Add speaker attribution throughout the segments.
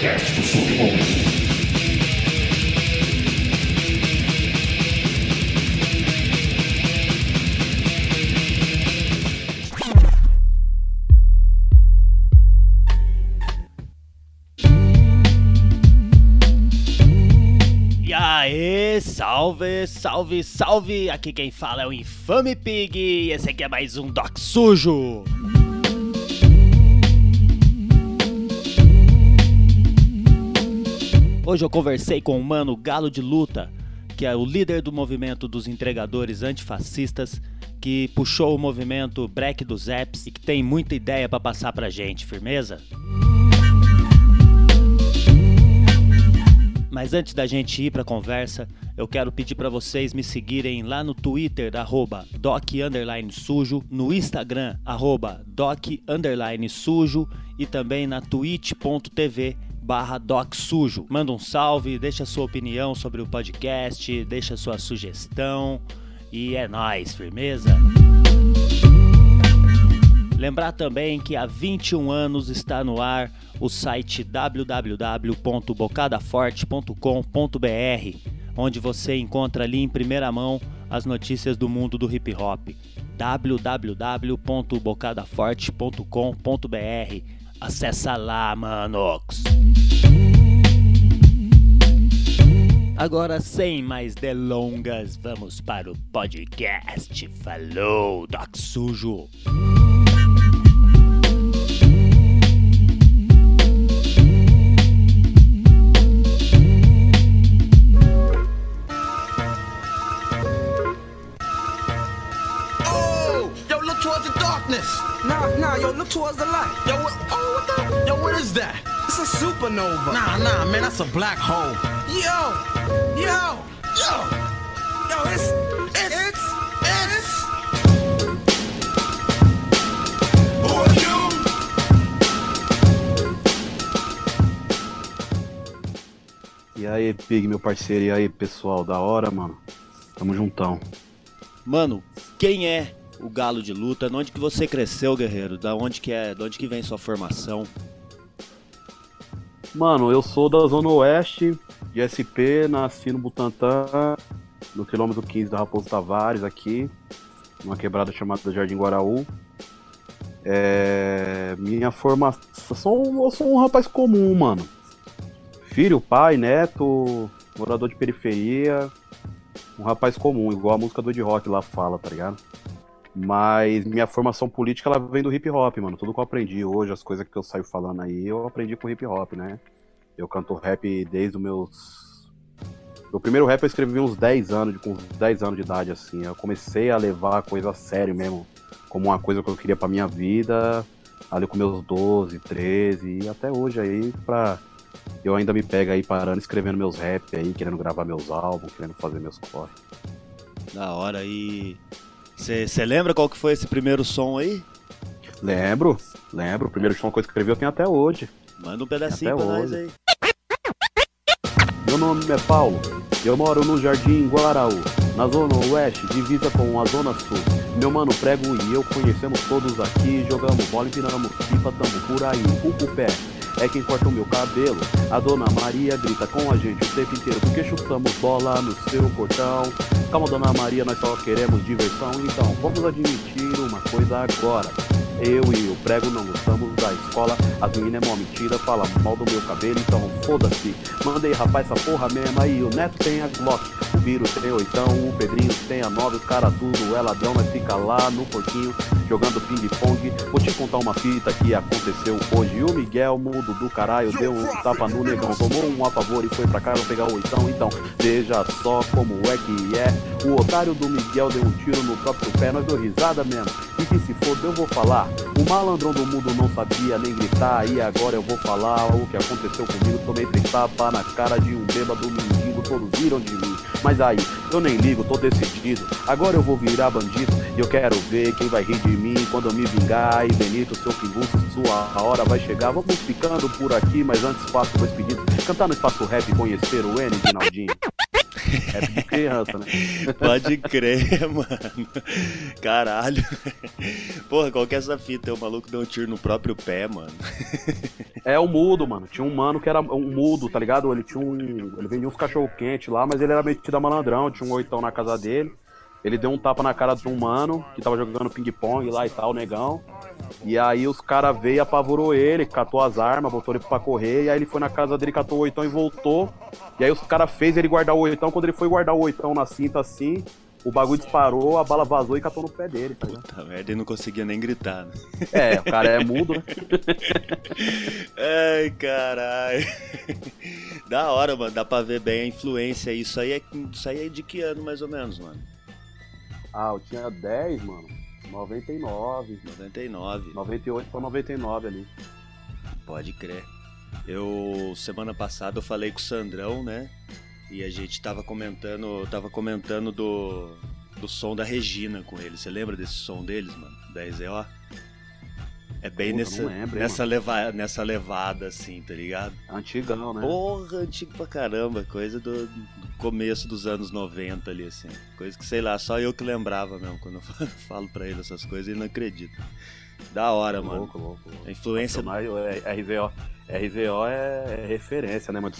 Speaker 1: podcast do Submundo.
Speaker 2: E aê, salve, salve, salve! Aqui quem fala é o Infame Pig e esse aqui é mais um Doc Sujo. Hoje eu conversei com o mano Galo de Luta, que é o líder do movimento dos entregadores antifascistas, que puxou o movimento Break dos Apps e que tem muita ideia pra passar pra gente, firmeza? Mas antes da gente ir pra conversa, eu quero pedir pra vocês me seguirem lá no Twitter, arroba doc sujo, no Instagram, arroba doc sujo e também na twitch.tv barra doc sujo. Manda um salve, deixa sua opinião sobre o podcast, deixa sua sugestão e é nóis, firmeza? Lembrar também que há 21 anos está no ar o site www.bocadaforte.com.br, onde você encontra ali em primeira mão as notícias do mundo do hip hop. www.bocadaforte.com.br. Acessa lá, manox! Agora, sem mais delongas, vamos para o podcast. Falou, Doc Sujo!
Speaker 3: Darkness.
Speaker 4: Nah, yo, look towards the light.
Speaker 3: Yo, what, oh, what the? Yo, what is that?
Speaker 4: It's a supernova.
Speaker 3: Nah, nah, man, that's a black hole.
Speaker 4: Yo, yo,
Speaker 3: Yo,
Speaker 4: yo, it's,
Speaker 3: it's,
Speaker 4: it's,
Speaker 3: it's.
Speaker 1: Who are you?
Speaker 5: E aí, Pig, meu parceiro, e aí, pessoal, da hora, mano? Tamo juntão.
Speaker 2: Mano, quem é o Galo de Luta? Onde que você cresceu, guerreiro? Da onde que é? Da onde que vem sua formação?
Speaker 5: Mano, eu sou da Zona Oeste, de SP, nasci no Butantã, no quilômetro 15 da Raposo Tavares, aqui, numa quebrada chamada Jardim Guaraú. É... Minha formação. Eu sou um rapaz comum, mano. Filho, pai, neto, morador de periferia. Um rapaz comum, igual a música do Ed Rock lá fala, tá ligado? Mas minha formação política ela vem do hip hop, mano. Tudo que eu aprendi hoje, as coisas que eu saio falando aí, eu aprendi com hip hop, né? Eu canto rap desde os meus. Meu primeiro rap eu escrevi uns 10 anos, com uns 10 anos de idade, assim. Eu comecei a levar a coisa a sério mesmo, como uma coisa que eu queria pra minha vida, ali com meus 12, 13, e até hoje aí, pra. Eu ainda me pego aí parando, escrevendo meus rap aí, querendo gravar meus álbuns, querendo fazer meus corre.
Speaker 2: Da hora e. Você lembra qual que foi esse primeiro som aí?
Speaker 5: Lembro, lembro. O primeiro som que eu escrevi eu tenho até hoje.
Speaker 2: Manda um pedacinho
Speaker 5: Até
Speaker 2: pra nós
Speaker 5: hoje.
Speaker 2: aí.
Speaker 5: Meu nome é Paulo, eu moro no Jardim Guaraú, na zona oeste, divisa com a zona sul. Meu mano Prego e eu conhecemos todos aqui, jogamos bola e viramos pipa, tamo por aí, o pé. É quem corta o meu cabelo. A dona Maria grita com a gente o tempo inteiro porque chutamos bola no seu portão. Calma, dona Maria, nós só queremos diversão. Então, vamos admitir uma coisa agora. Eu e o prego não gostamos da escola. As meninas é mó mentira, fala mal do meu cabelo, então foda-se. Mandei rapaz essa porra mesmo aí. O Neto tem a Glock, o Vírus tem oitão, o Pedrinho tem a nove, os cara tudo é ladrão, nós fica lá no porquinho jogando ping-pong. Vou te contar uma fita que aconteceu hoje. O Miguel, mudo do caralho, deu um tapa no negão, tomou um a favor e foi pra casa pegar o oitão. Então, veja só como é que é. O otário do Miguel deu um tiro no próprio pé, nós deu risada mesmo. E que se for, eu vou falar. O malandrão do mundo não sabia nem gritar, e agora eu vou falar o que aconteceu comigo. Tomei três tapas na cara de um bêbado mendigo, todos viram de mim. Mas aí, eu nem ligo, tô decidido. Agora eu vou virar bandido, e eu quero ver quem vai rir de mim quando eu me vingar. E Benito, seu pinguço, sua hora vai chegar. Vamos ficando por aqui, mas antes faço dois pedidos. Cantar no espaço rap e conhecer o N de Naldinho. Rap de criança, né?
Speaker 2: Pode crer, mano. Caralho. Porra, qual que é essa fita? O maluco deu um tiro no próprio pé, mano.
Speaker 5: É o mudo, mano. Tinha um mano que era um mudo, tá ligado? Ele tinha um. Ele vendia uns cachorro quente lá, mas ele era metido a malandrão, tinha um oitão na casa dele. Ele deu um tapa na cara de um mano que tava jogando ping-pong lá e tal, negão. E aí os caras veio e apavorou ele, catou as armas, botou ele pra correr, e aí ele foi na casa dele, catou o oitão e voltou. E aí os caras fez ele guardar o oitão, quando ele foi guardar o oitão na cinta assim, o bagulho disparou, a bala vazou e catou no pé dele, tá?
Speaker 2: Puta merda, ele não conseguia nem gritar, né?
Speaker 5: É, o cara é mudo, né?
Speaker 2: Ai, caralho. Da hora, mano. Dá pra ver bem a influência. Isso aí é, isso aí é de que ano, mais ou menos, mano?
Speaker 5: Ah, eu tinha 10, mano. 99,
Speaker 2: 99.
Speaker 5: 98 pra 99 ali.
Speaker 2: Pode crer. Eu, semana passada, eu falei com o Sandrão, né? E a gente tava comentando, tava comentando do, do som da Regina com ele. Você lembra desse som deles, mano? Da RZO? É bem
Speaker 5: Puta,
Speaker 2: nessa,
Speaker 5: lembro,
Speaker 2: nessa, leva, nessa levada, assim, tá ligado?
Speaker 5: Antigão, né?
Speaker 2: Porra, antigo pra caramba, coisa do, do começo dos anos 90 ali, assim. Coisa que, sei lá, só eu que lembrava mesmo. Quando eu falo pra ele essas coisas, ele não acredita. Da hora, mano.
Speaker 5: Louco, louco, louco.
Speaker 2: A influência.
Speaker 5: Mas, é, RZO, RZO é, é referência, né, mano?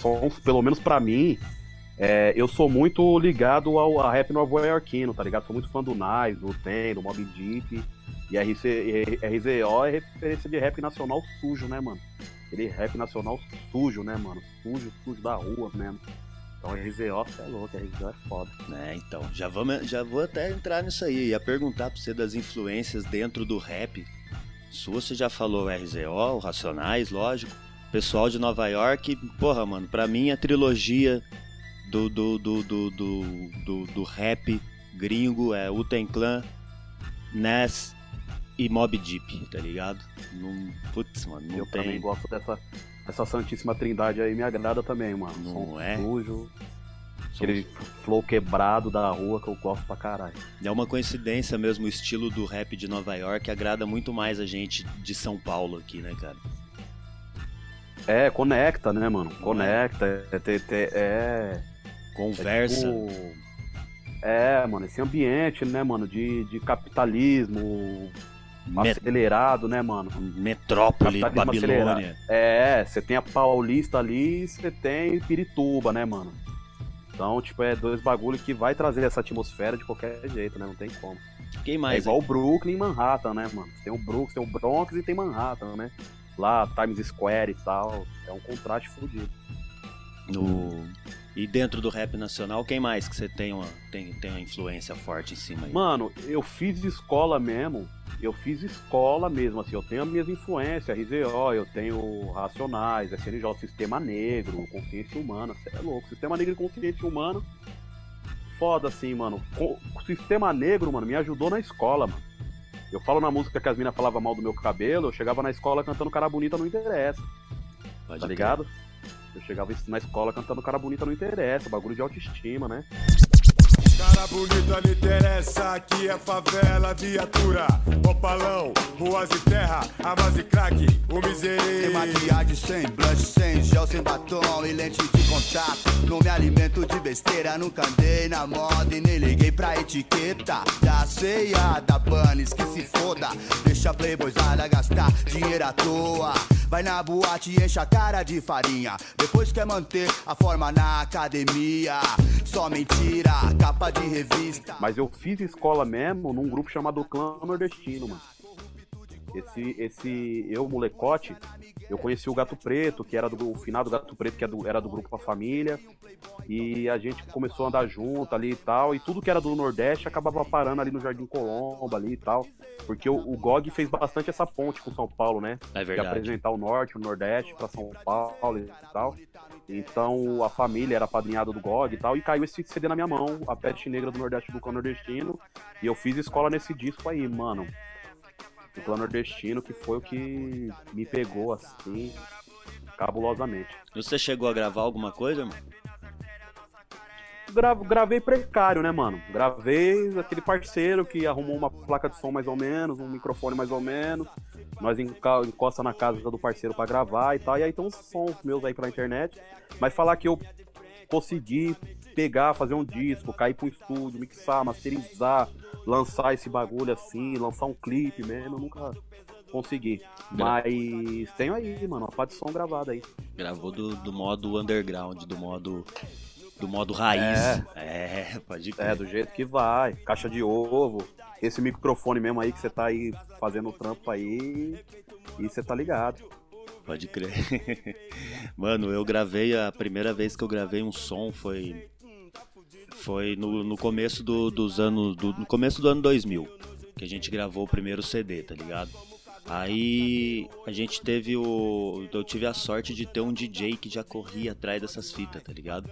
Speaker 5: Pelo menos pra mim, é, eu sou muito ligado ao a rap nova-iorquino, tá ligado? Sou muito fã do Nas, do Ten, do Mob Deep. E RC, RZO é referência de rap nacional sujo, né, mano? Aquele rap nacional sujo, né, mano? Sujo, sujo da rua mesmo. Então RZO, é louco, RZO é foda.
Speaker 2: É, então, já, vamos, já vou até entrar nisso aí. Ia perguntar pra você das influências dentro do rap. Sua, você já falou RZO, Racionais, lógico. Pessoal de Nova York, porra, mano, pra mim a trilogia do, do, do, do, do, do, do rap gringo é Uten Clan, Nas e Mob Deep, tá ligado? Não, putz, mano, não
Speaker 5: eu
Speaker 2: tem.
Speaker 5: também gosto dessa, dessa santíssima trindade aí, me agrada também, mano.
Speaker 2: Não
Speaker 5: Som
Speaker 2: é?
Speaker 5: sujo, aquele flow quebrado da rua que eu gosto pra caralho.
Speaker 2: É uma coincidência mesmo, o estilo do rap de Nova York agrada muito mais a gente de São Paulo aqui, né, cara?
Speaker 5: É, conecta, né, mano? Conecta, é... é, é, é
Speaker 2: Conversa.
Speaker 5: É, tipo, é, mano, esse ambiente, né, mano, de, de capitalismo
Speaker 2: Met-
Speaker 5: acelerado, né, mano?
Speaker 2: Metrópole, Babilônia.
Speaker 5: É, você tem a Paulista ali e você tem Pirituba, né, mano? Então, tipo, é dois bagulho que vai trazer essa atmosfera de qualquer jeito, né? Não tem como.
Speaker 2: Quem
Speaker 5: É
Speaker 2: mais?
Speaker 5: igual o Brooklyn e Manhattan, né, mano? Tem o Brooklyn, tem o Bronx e tem Manhattan, né? Lá, Times Square e tal. É um contraste fodido.
Speaker 2: No... E dentro do rap nacional, quem mais que você tem uma, tem, tem uma influência forte em cima aí?
Speaker 5: Mano, eu fiz escola mesmo. Eu fiz escola mesmo, assim. Eu tenho as minhas influências, RZO, eu tenho Racionais, SNJ, Sistema Negro, Consciência Humana. Você é louco. Sistema Negro e Consciência Humana. Foda, assim, mano. O Sistema Negro, mano, me ajudou na escola, mano. Eu falo na música que as minas falavam mal do meu cabelo, eu chegava na escola cantando cara bonita, não interessa.
Speaker 2: Pode
Speaker 5: Tá ligado? Eu chegava na escola cantando cara bonita, não interessa. Bagulho de autoestima, né?
Speaker 1: Cara bonita não interessa, aqui é favela, viatura, opalão, ruas e terra, armas e crack, o
Speaker 6: Sem
Speaker 1: miserável.
Speaker 6: maquiagem, sem blush, sem gel, sem batom e lente de contato. Não me alimento de besteira, nunca andei na moda e nem liguei pra etiqueta. Da ceia, da Bunnies, que se foda. Deixa playboyzada gastar dinheiro à toa. Vai na boate e enche a cara de farinha. Depois quer manter a forma na academia. Só mentira, capa de revista.
Speaker 5: Mas eu fiz escola mesmo num grupo chamado Clã Nordestino, mano. Esse, esse, eu, molecote, eu conheci o Gato Preto, que era do o finado Gato Preto, que era do, era do grupo A Família. E a gente começou a andar junto ali e tal. E tudo que era do Nordeste acabava parando ali no Jardim Colombo ali e tal. Porque o, o GOG fez bastante essa ponte com São Paulo, né?
Speaker 2: É
Speaker 5: de
Speaker 2: verdade.
Speaker 5: apresentar o norte, o nordeste para São Paulo e tal. Então a família era padrinhada do GOG e tal, e caiu esse CD na minha mão, a Peste Negra do Nordeste do Nordestino, e eu fiz escola nesse disco aí, mano. Do Clã Nordestino, que foi o que me pegou assim, cabulosamente.
Speaker 2: Você chegou a gravar alguma coisa, mano?
Speaker 5: Gra- gravei precário, né, mano? Gravei aquele parceiro que arrumou uma placa de som mais ou menos, um microfone mais ou menos. Nós encosta na casa do parceiro pra gravar e tal. E aí tem uns sons meus aí pela internet. Mas falar que eu conseguir pegar, fazer um disco, cair pro estúdio, mixar, masterizar, lançar esse bagulho assim, lançar um clipe mesmo, eu nunca consegui. Mas tenho aí, mano, uma parte de som gravada aí.
Speaker 2: Gravou do, do modo underground, do modo. Do modo raiz. É, pode crer.
Speaker 5: É, do jeito que vai. Caixa de ovo. Esse microfone mesmo aí que você tá aí fazendo o trampo aí. E você tá ligado.
Speaker 2: Pode crer. Mano, eu gravei, a primeira vez que eu gravei um som foi. Foi no, no começo do, dos anos. Do, no começo do ano 2000. Que a gente gravou o primeiro CD, tá ligado? Aí a gente teve o. Eu tive a sorte de ter um DJ que já corria atrás dessas fitas, tá ligado?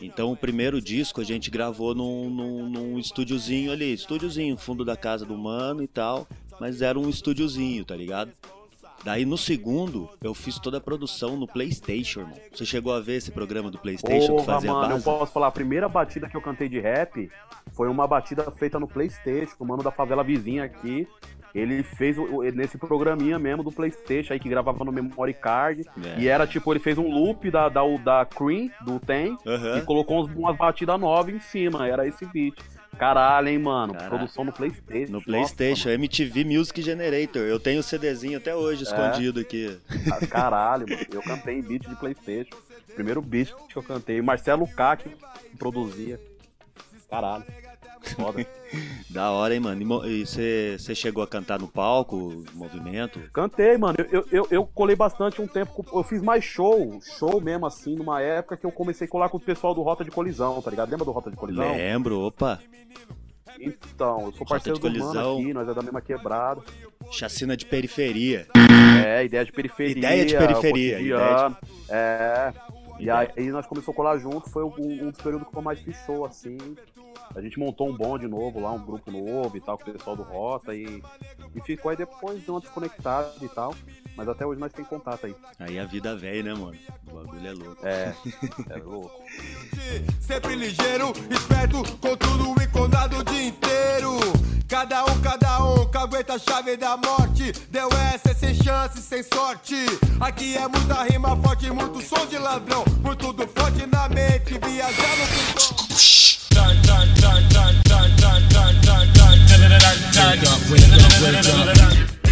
Speaker 2: Então o primeiro disco a gente gravou num, num, num estúdiozinho ali, estúdiozinho, fundo da casa do mano e tal, mas era um estúdiozinho, tá ligado? Daí no segundo, eu fiz toda a produção no Playstation, irmão. Você chegou a ver esse programa do Playstation que
Speaker 5: Porra,
Speaker 2: fazia
Speaker 5: mano,
Speaker 2: base?
Speaker 5: eu posso falar, a primeira batida que eu cantei de rap foi uma batida feita no Playstation, o mano da favela vizinha aqui. Ele fez nesse programinha mesmo do Playstation aí que gravava no memory card.
Speaker 2: É.
Speaker 5: E era tipo, ele fez um loop da, da, da Cream, do Tem,
Speaker 2: Aham.
Speaker 5: e colocou uns- umas batidas novas em cima. Era esse beat. Caralho, hein, mano.
Speaker 2: Caralho.
Speaker 5: Produção no Playstation.
Speaker 2: No
Speaker 5: Nossa,
Speaker 2: Playstation, MTV Music Generator. Eu tenho o CDzinho até hoje escondido aqui.
Speaker 5: Caralho, mano. Eu cantei em beat de Playstation. Primeiro beat que eu cantei. Marcelo K que produzia. Caralho. Foda.
Speaker 2: Da hora, hein, mano? E você chegou a cantar no palco, movimento?
Speaker 5: Cantei, mano. Eu, eu, eu, colei bastante um tempo. Eu fiz mais show, show mesmo assim, numa época que eu comecei a colar com o pessoal do Rota de Colisão, tá ligado? Lembra do Rota de Colisão?
Speaker 2: Lembro, opa.
Speaker 5: Então, eu sou
Speaker 2: Rota
Speaker 5: parceiro
Speaker 2: de
Speaker 5: do mano
Speaker 2: Colisão.
Speaker 5: aqui, nós é da mesma quebrada.
Speaker 2: Chacina de periferia.
Speaker 5: É, ideia de periferia.
Speaker 2: Ideia de periferia,
Speaker 5: cotidiano. É. E
Speaker 2: Ideia.
Speaker 5: aí nós começamos a colar junto, foi um, um dos períodos que eu mais fiz show, assim. A gente montou um bonde novo lá, um grupo novo e tal, com o pessoal do Rota e, e ficou aí depois, deu uma desconectada e tal. Mas até hoje nós tem contato aí.
Speaker 2: Aí a vida velha, né, mano? O bagulho é louco.
Speaker 5: É, é louco.
Speaker 1: Sempre ligeiro, esperto, com tudo enconado o dia inteiro. Cada um, cada um, que aguenta a chave da morte. Deu essa sem chance, sem sorte. Aqui é muita rima forte, muito som de ladrão. Muito do forte na mente, viajando com som.
Speaker 2: E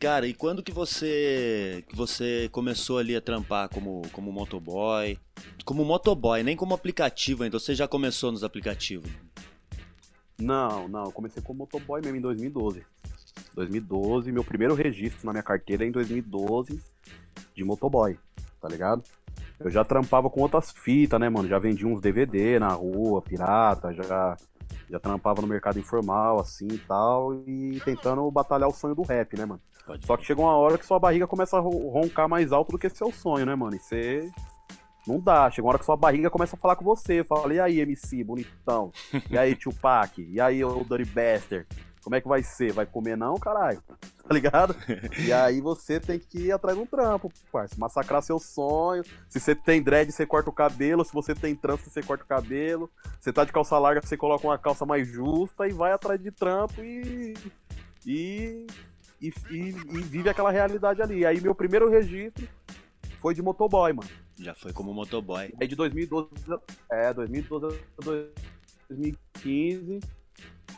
Speaker 2: cara, e quando que você que você começou ali a trampar como como motoboy? Como motoboy, nem como aplicativo ainda. Você já começou nos aplicativos?
Speaker 5: Não, não, comecei como motoboy mesmo em 2012. 2012, meu primeiro registro na minha carteira é em 2012 de motoboy, tá ligado? Eu já trampava com outras fitas, né, mano? Já vendia uns DVD na rua, pirata, já, já trampava no mercado informal, assim e tal, e tentando batalhar o sonho do rap, né, mano?
Speaker 2: Pode
Speaker 5: Só que chega uma hora que sua barriga começa a ro- roncar mais alto do que seu sonho, né, mano? E você. Não dá. Chega uma hora que sua barriga começa a falar com você. Fala, e aí, MC, bonitão? E aí, Tupac? E aí, ô Dirty Bastard? Como é que vai ser? Vai comer não, caralho? Tá ligado? E aí você tem que ir atrás de um trampo, parça. Massacrar seu sonho. Se você tem dread, você corta o cabelo. Se você tem trança, você corta o cabelo. Você tá de calça larga, você coloca uma calça mais justa e vai atrás de trampo e. E e, e- e vive aquela realidade ali. Aí meu primeiro registro foi de motoboy, mano.
Speaker 2: Já foi como motoboy.
Speaker 5: Aí de 2012, é, 2012 a 2015,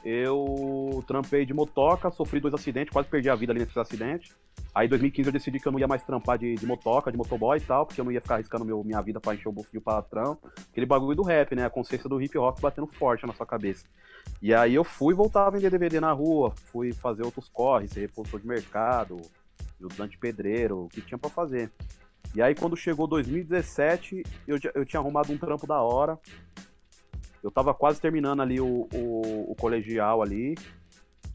Speaker 5: eu trampei de motoca, sofri dois acidentes, quase perdi a vida ali nesses acidentes. Aí em 2015 eu decidi que eu não ia mais trampar de, de motoca, de motoboy e tal, porque eu não ia ficar arriscando meu, minha vida pra encher o bolso de patrão. Aquele bagulho do rap, né? A consciência do hip hop batendo forte na sua cabeça. E aí eu fui voltar a vender DVD na rua, fui fazer outros corres, ser repulsor de mercado, ajudante pedreiro, o que tinha pra fazer. E aí quando chegou 2017, eu, eu tinha arrumado um trampo da hora. Eu tava quase terminando ali o, o, o colegial ali.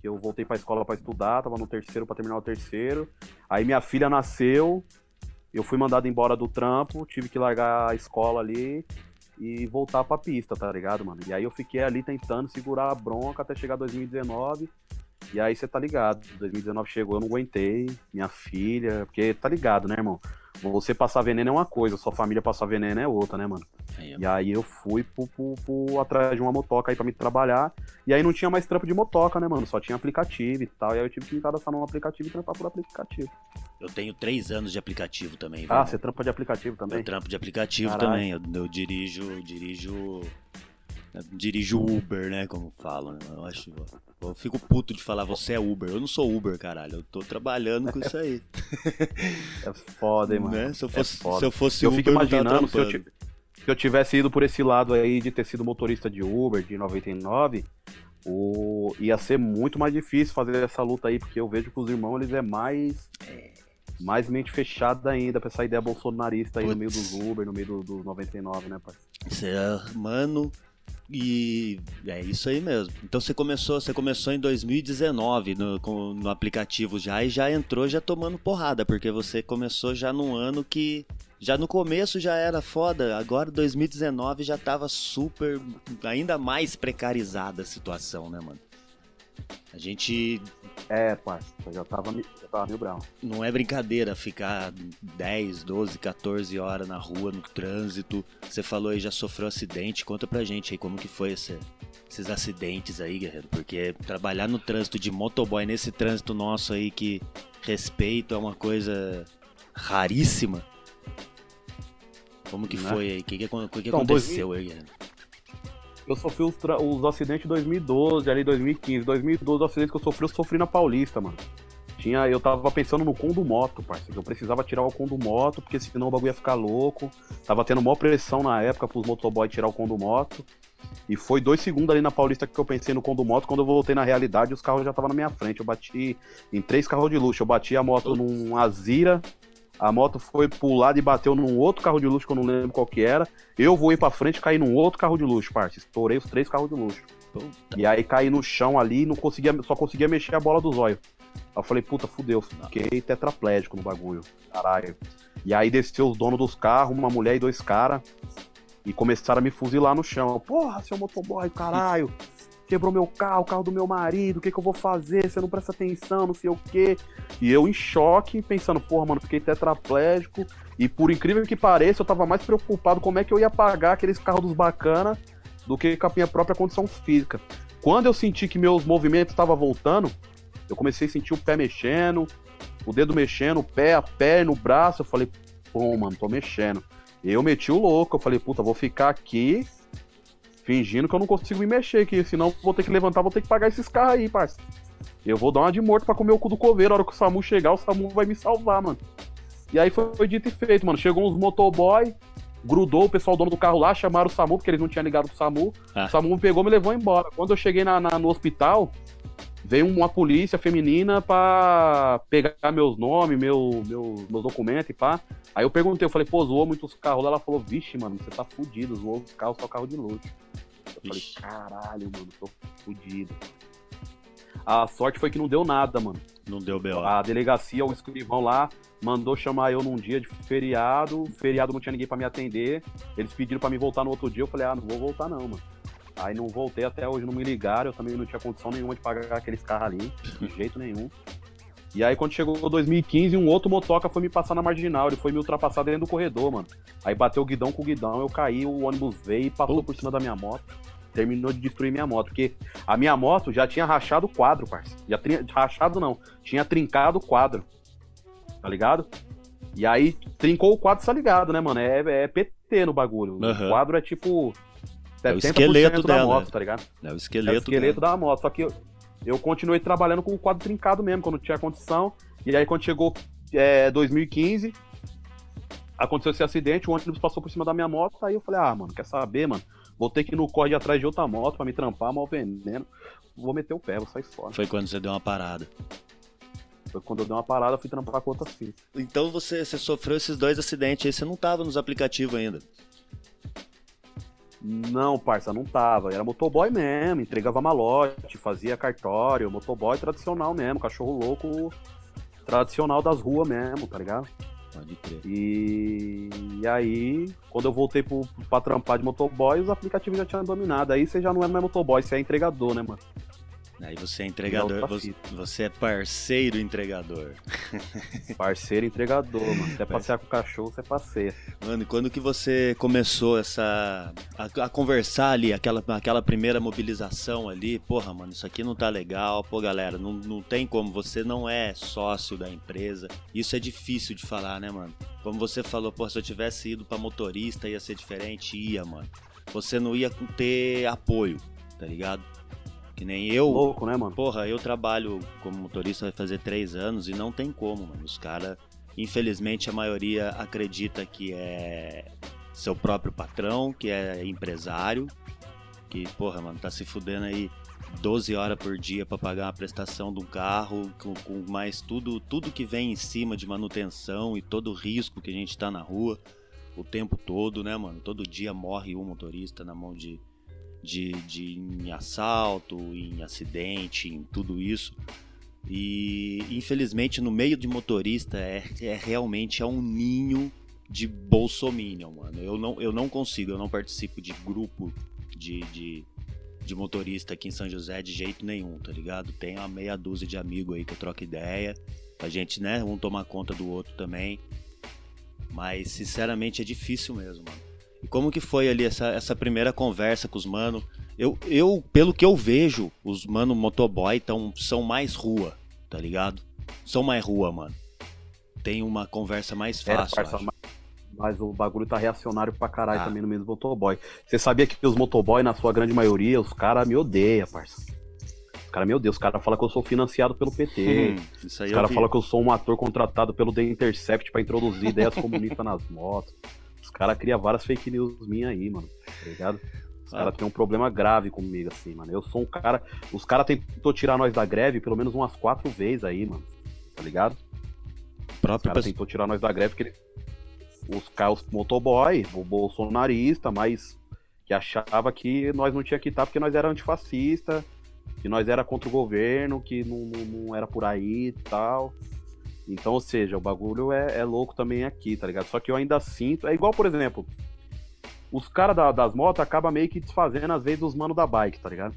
Speaker 5: Que eu voltei pra escola pra estudar, tava no terceiro pra terminar o terceiro. Aí minha filha nasceu, eu fui mandado embora do trampo, tive que largar a escola ali e voltar pra pista, tá ligado, mano? E aí eu fiquei ali tentando segurar a bronca até chegar 2019. E aí você tá ligado, 2019 chegou, eu não aguentei, minha filha, porque tá ligado, né, irmão? Você passar veneno é uma coisa, sua família passar veneno é outra, né, mano?
Speaker 2: Aí.
Speaker 5: E aí eu fui pro, pro- pro- atrás de uma motoca aí pra me trabalhar. E aí não tinha mais trampo de motoca, né, mano? Só tinha aplicativo e tal. E aí eu tive que me cadastrar num aplicativo e trampar por aplicativo.
Speaker 2: Eu tenho três anos de aplicativo também,
Speaker 5: Ah, você trampa de aplicativo
Speaker 2: Eu
Speaker 5: também?
Speaker 2: trampo de aplicativo
Speaker 5: Caralho.
Speaker 2: também. Eu, eu dirijo, dirijo. eu Dirijo Uber, né? Como falam. né? Eu acho. Eu fico puto de falar você é Uber. Eu não sou Uber, caralho. Eu tô trabalhando com isso aí.
Speaker 5: É foda, hein, mano.
Speaker 2: né? Se eu
Speaker 5: É
Speaker 2: fosse,
Speaker 5: foda.
Speaker 2: se eu fosse
Speaker 5: eu
Speaker 2: Uber,
Speaker 5: fico
Speaker 2: eu
Speaker 5: imaginando se eu,
Speaker 2: trampando.
Speaker 5: ti- se eu tivesse ido por esse lado aí de ter sido motorista de Uber, de 99, o... ia ser muito mais difícil fazer essa luta aí, porque eu vejo que os irmãos, eles é mais... Mais mente fechada ainda pra essa ideia bolsonarista aí no meio dos Uber, no meio do- dos 99, né, parceiro?
Speaker 2: Você é, mano, e é isso aí mesmo. Então você começou, você começou em 2019 no, com- no aplicativo já e já entrou já tomando porrada, porque você começou já num ano que já no começo já era foda, agora 2019 já tava super ainda mais precarizada a situação, né, mano? A gente
Speaker 5: É, parça, já tava, já tava mil brau.
Speaker 2: não é brincadeira ficar 10, 12, 14 horas na rua, no trânsito. Você falou aí, já sofreu acidente. Conta pra gente aí como que foi esse- esses acidentes aí, guerreiro. Porque trabalhar no trânsito de motoboy, nesse trânsito nosso aí que respeito é uma coisa raríssima. Como que
Speaker 5: Né?
Speaker 2: foi aí? O que, que, que que
Speaker 5: Então,
Speaker 2: aconteceu aí, guerreiro?
Speaker 5: Eu sofri os, os acidentes em 2012, ali 2015. 2012, os acidentes que eu sofri, eu sofri na Paulista, mano. Tinha, eu tava pensando no com do moto, parceiro. Eu precisava tirar o com do moto, porque senão o bagulho ia ficar louco. Tava tendo maior pressão na época pros motoboy tirar o com do moto. E foi dois segundos ali na Paulista que eu pensei no com do moto. Quando eu voltei na realidade, os carros já estavam na minha frente. Eu bati em três carros de luxo. Eu bati a moto num Azira. A moto foi pro lado e bateu num outro carro de luxo que eu não lembro qual que era. Eu voei pra frente e caí num outro carro de luxo, parça. Estourei os três carros de luxo.
Speaker 2: Puta.
Speaker 5: E aí caí no chão ali e não conseguia, só conseguia mexer a bola do zóio. Aí eu falei, puta, fudeu, fiquei tetraplégico no bagulho. Caralho. E aí desceu os donos dos carros, uma mulher e dois caras, e começaram a me fuzilar no chão. Porra, seu motoboy, caralho. Quebrou meu carro, o carro do meu marido, o que, que eu vou fazer? Você não presta atenção, não sei o quê. E eu em choque, pensando, porra, mano, fiquei tetraplégico. E por incrível que pareça, eu tava mais preocupado como é que eu ia pagar aqueles carros dos bacana do que com a minha própria condição física. Quando eu senti que meus movimentos estavam voltando, eu comecei a sentir o pé mexendo, o dedo mexendo, o pé, a perna, o braço. Eu falei, pô, mano, tô mexendo. Eu meti o louco, eu falei, puta, vou ficar aqui fingindo que eu não consigo me mexer, que senão vou ter que levantar, vou ter que pagar esses carros aí, parça. Eu vou dar uma de morto pra comer o cu do coveiro. A hora que o SAMU chegar, o SAMU vai me salvar, mano. E aí foi, foi dito e feito, mano. Chegou uns motoboy, grudou o pessoal dono do carro lá, chamaram o SAMU, porque eles não tinham ligado pro SAMU.
Speaker 2: Ah.
Speaker 5: O SAMU me pegou e me levou embora. Quando eu cheguei na, na- no hospital, veio uma polícia feminina pra pegar meus nomes, meu, meu, meus documentos e pá. Aí eu perguntei, eu falei, pô, zoou muitos carros lá. Ela falou, vixe, mano, você tá fudido, zoou os carros, só carro de luxo. Eu falei,
Speaker 2: Vixe.
Speaker 5: caralho, mano, tô fudido. A sorte foi que não deu nada, mano.
Speaker 2: Não deu B.O.
Speaker 5: A delegacia, o escrivão lá, mandou chamar eu num dia de feriado. Feriado não tinha ninguém pra me atender. Eles pediram pra me voltar no outro dia. Eu falei, ah, não vou voltar não, mano. Aí não voltei até hoje, não me ligaram. Eu também não tinha condição nenhuma de pagar aqueles carros ali, de jeito nenhum. E aí quando chegou 2015, um outro motoca foi me passar na marginal. Ele foi me ultrapassar dentro do corredor, mano. Aí bateu o guidão com o guidão, eu caí, o ônibus veio e passou por cima da minha moto. Terminou de destruir minha moto, porque a minha moto já tinha rachado o quadro, parça. Já tinha rachado não, tinha trincado o quadro. Tá ligado? E aí trincou o quadro, tá ligado, né, mano? É, é PT no bagulho.
Speaker 2: Aham.
Speaker 5: O quadro é tipo
Speaker 2: É o
Speaker 5: 70%
Speaker 2: esqueleto
Speaker 5: da
Speaker 2: dela.
Speaker 5: moto, tá ligado?
Speaker 2: É o
Speaker 5: É o
Speaker 2: esqueleto,
Speaker 5: esqueleto
Speaker 2: dela.
Speaker 5: da moto. Só que eu, eu continuei trabalhando com o quadro trincado mesmo, quando tinha condição. E aí quando chegou é, 2015, aconteceu esse acidente, o ônibus passou por cima da minha moto, aí eu falei, ah, mano, quer saber, mano? Vou ter que ir no corre atrás de outra moto pra me trampar, mal veneno. Vou meter o pé, vou sair fora.
Speaker 2: Foi quando você deu uma parada.
Speaker 5: Foi quando eu dei uma parada, eu fui trampar com outra fita.
Speaker 2: Então você, você sofreu esses dois acidentes aí, você não tava nos aplicativos ainda.
Speaker 5: Não, parça, não tava. Era motoboy mesmo, entregava malote, fazia cartório, motoboy tradicional mesmo, cachorro louco tradicional das ruas mesmo, tá ligado?
Speaker 2: Pode crer.
Speaker 5: E, e aí, quando eu voltei pro, pra trampar de motoboy, os aplicativos já tinham dominado. Aí você já não é mais motoboy, você é entregador, né, mano?
Speaker 2: Aí você é entregador,
Speaker 5: outra
Speaker 2: você, você é parceiro entregador.
Speaker 5: Parceiro entregador, mano. Se é passear com o cachorro, você passeia.
Speaker 2: Mano, e quando que você começou essa. A, a conversar ali, aquela, aquela primeira mobilização ali, porra, mano, isso aqui não tá legal, pô, galera, não, não tem como, você não é sócio da empresa. Isso é difícil de falar, né, mano? Como você falou, pô, se eu tivesse ido pra motorista ia ser diferente, ia, mano. Você não ia ter apoio, tá ligado? Que nem eu.
Speaker 5: Louco, né, mano?
Speaker 2: Porra, eu trabalho como motorista vai fazer três anos e não tem como, mano. Os caras, infelizmente, a maioria acredita que é seu próprio patrão, que é empresário, que, porra, mano, tá se fudendo aí 12 horas por dia pra pagar uma prestação de um carro, com, com mais tudo, tudo que vem em cima de manutenção e todo o risco que a gente tá na rua o tempo todo, né, mano? Todo dia morre um motorista na mão de, de, de em assalto, em acidente, em tudo isso. E infelizmente no meio de motorista é, é realmente é um ninho de bolsominion, mano. Eu não, eu não consigo, eu não participo de grupo de, de, de motorista aqui em São José de jeito nenhum, tá ligado? Tenho uma meia dúzia de amigos aí que eu troco ideia. A gente, né, um tomar conta do outro também. Mas sinceramente é difícil mesmo, mano. E como que foi ali essa, essa primeira conversa com os mano? Eu, eu, pelo que eu vejo, os mano motoboy tão, são mais rua, tá ligado? São mais rua, mano. Tem uma conversa mais
Speaker 5: É,
Speaker 2: fácil. eu
Speaker 5: parça, mas, mas o bagulho tá reacionário pra caralho
Speaker 2: Ah.
Speaker 5: também no meio dos motoboy. Você sabia que os motoboy, na sua grande maioria, os caras me odeiam, parça. Os caras, meu Deus, os caras falam que eu sou financiado pelo PT.
Speaker 2: Hum, isso aí
Speaker 5: Os caras falam que eu sou um ator contratado pelo The Intercept pra introduzir ideias comunistas nas motos. Os caras criam várias fake news minhas aí, mano. Tá ligado? Os
Speaker 2: Ah.
Speaker 5: caras têm um problema grave comigo, assim, mano. Eu sou um cara. Os caras tentou tirar nós da greve pelo menos umas quatro vezes aí, mano. Tá ligado? Os
Speaker 2: próprio
Speaker 5: caras
Speaker 2: pessoal-
Speaker 5: tentou tirar nós da greve porque ele- os caras, os motoboy, o bolsonarista, mas que achava que nós não tinha que estar porque nós era antifascista, que nós era contra o governo, que não, não, não era por aí e tal. Então, ou seja, o bagulho é, é louco também aqui, tá ligado? Só que eu ainda sinto. É igual, por exemplo, os caras da- das motos acabam meio que desfazendo, às vezes, dos manos da bike, tá ligado?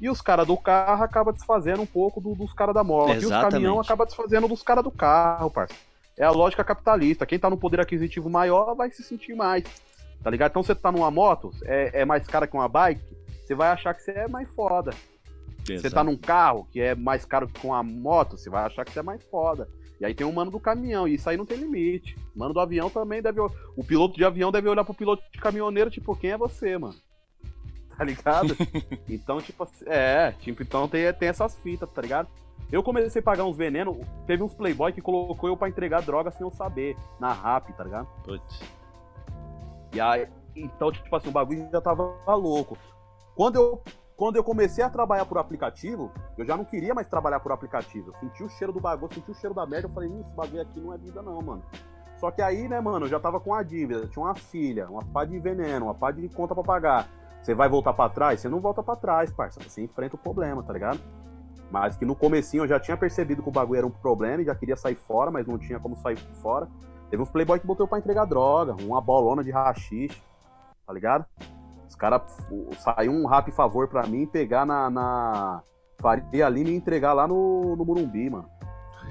Speaker 5: E os caras do carro acabam desfazendo um pouco do- dos caras da moto. E os
Speaker 2: Exatamente.
Speaker 5: caminhão acabam desfazendo dos caras do carro, parça. É a lógica capitalista. Quem tá no poder aquisitivo maior vai se sentir mais. Tá ligado? Então você tá numa moto, é, é mais cara que uma bike, você vai achar que você é mais foda. Você tá num carro que é mais caro que uma moto, você vai achar que você é mais foda. E aí tem o mano do caminhão, e isso aí não tem limite. O mano do avião também deve. O piloto de avião deve olhar pro piloto de caminhoneiro, tipo, quem é você, mano? Tá ligado? então, tipo, assim, é, tipo, então tem, tem essas fitas, tá ligado? Eu comecei a pagar uns venenos, teve uns playboy que colocou eu pra entregar droga sem eu saber, na rap, tá ligado?
Speaker 2: Putz.
Speaker 5: E aí, então, tipo assim, o bagulho já tava louco. Quando eu, quando eu comecei a trabalhar por aplicativo, eu já não queria mais trabalhar por aplicativo. Eu senti o cheiro do bagulho, senti o cheiro da merda, eu falei, "Ih, esse bagulho aqui não é vida não, mano. Só que aí, né, mano, eu já tava com a dívida, tinha uma filha, uma pá de veneno, uma pá de conta pra pagar. Você vai voltar pra trás? Você não volta pra trás, parça. Você enfrenta o problema, tá ligado? Mas que no comecinho eu já tinha percebido que o bagulho era um problema e já queria sair fora, mas não tinha como sair fora. Teve uns playboy que botou pra entregar droga, uma bolona de rachixe, tá ligado? Os caras saiu um rap favor pra mim pegar na, na Faria Lima e entregar lá no, no Murumbi, mano.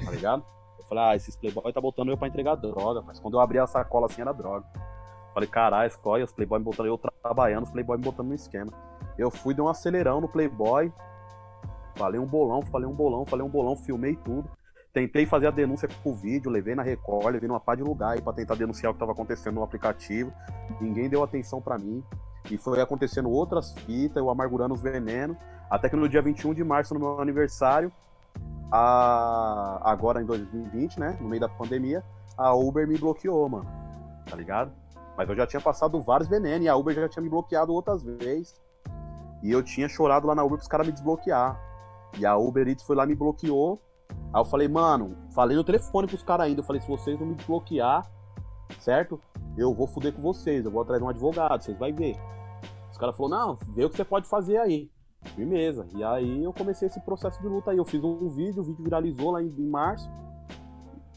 Speaker 5: Tá ligado? Eu falei, ah, esses playboy tá botando eu pra entregar droga, mas quando eu abri a sacola assim era droga. Falei, caralho, escolhe, os playboy me botando eu trabalhando, os playboy me botando no esquema. Eu fui, dei um acelerão no playboy, falei um bolão, falei um bolão, falei um bolão, filmei tudo. Tentei fazer a denúncia com o vídeo, levei na Record, levei numa pá de lugar aí pra tentar denunciar o que tava acontecendo no aplicativo. Ninguém deu atenção pra mim. E foi acontecendo outras fitas, eu amargurando os venenos. Até que no dia 21 de março, no meu aniversário, a... agora em 2020, né? No meio da pandemia, a Uber me bloqueou, mano. Tá ligado? Mas eu já tinha passado vários venenos e a Uber já tinha me bloqueado outras vezes. E eu tinha chorado lá na Uber pros caras me desbloquear. E a Uber Eats foi lá me bloqueou. Aí eu falei, mano, falei no telefone pros caras ainda. Eu falei, se vocês não me desbloquear, certo? Eu vou fuder com vocês, eu vou atrás de um advogado, vocês vão ver. Os caras falaram, não, vê o que você pode fazer aí. Firmeza. E aí eu comecei esse processo de luta aí. Eu fiz um vídeo, o vídeo viralizou lá em, em março.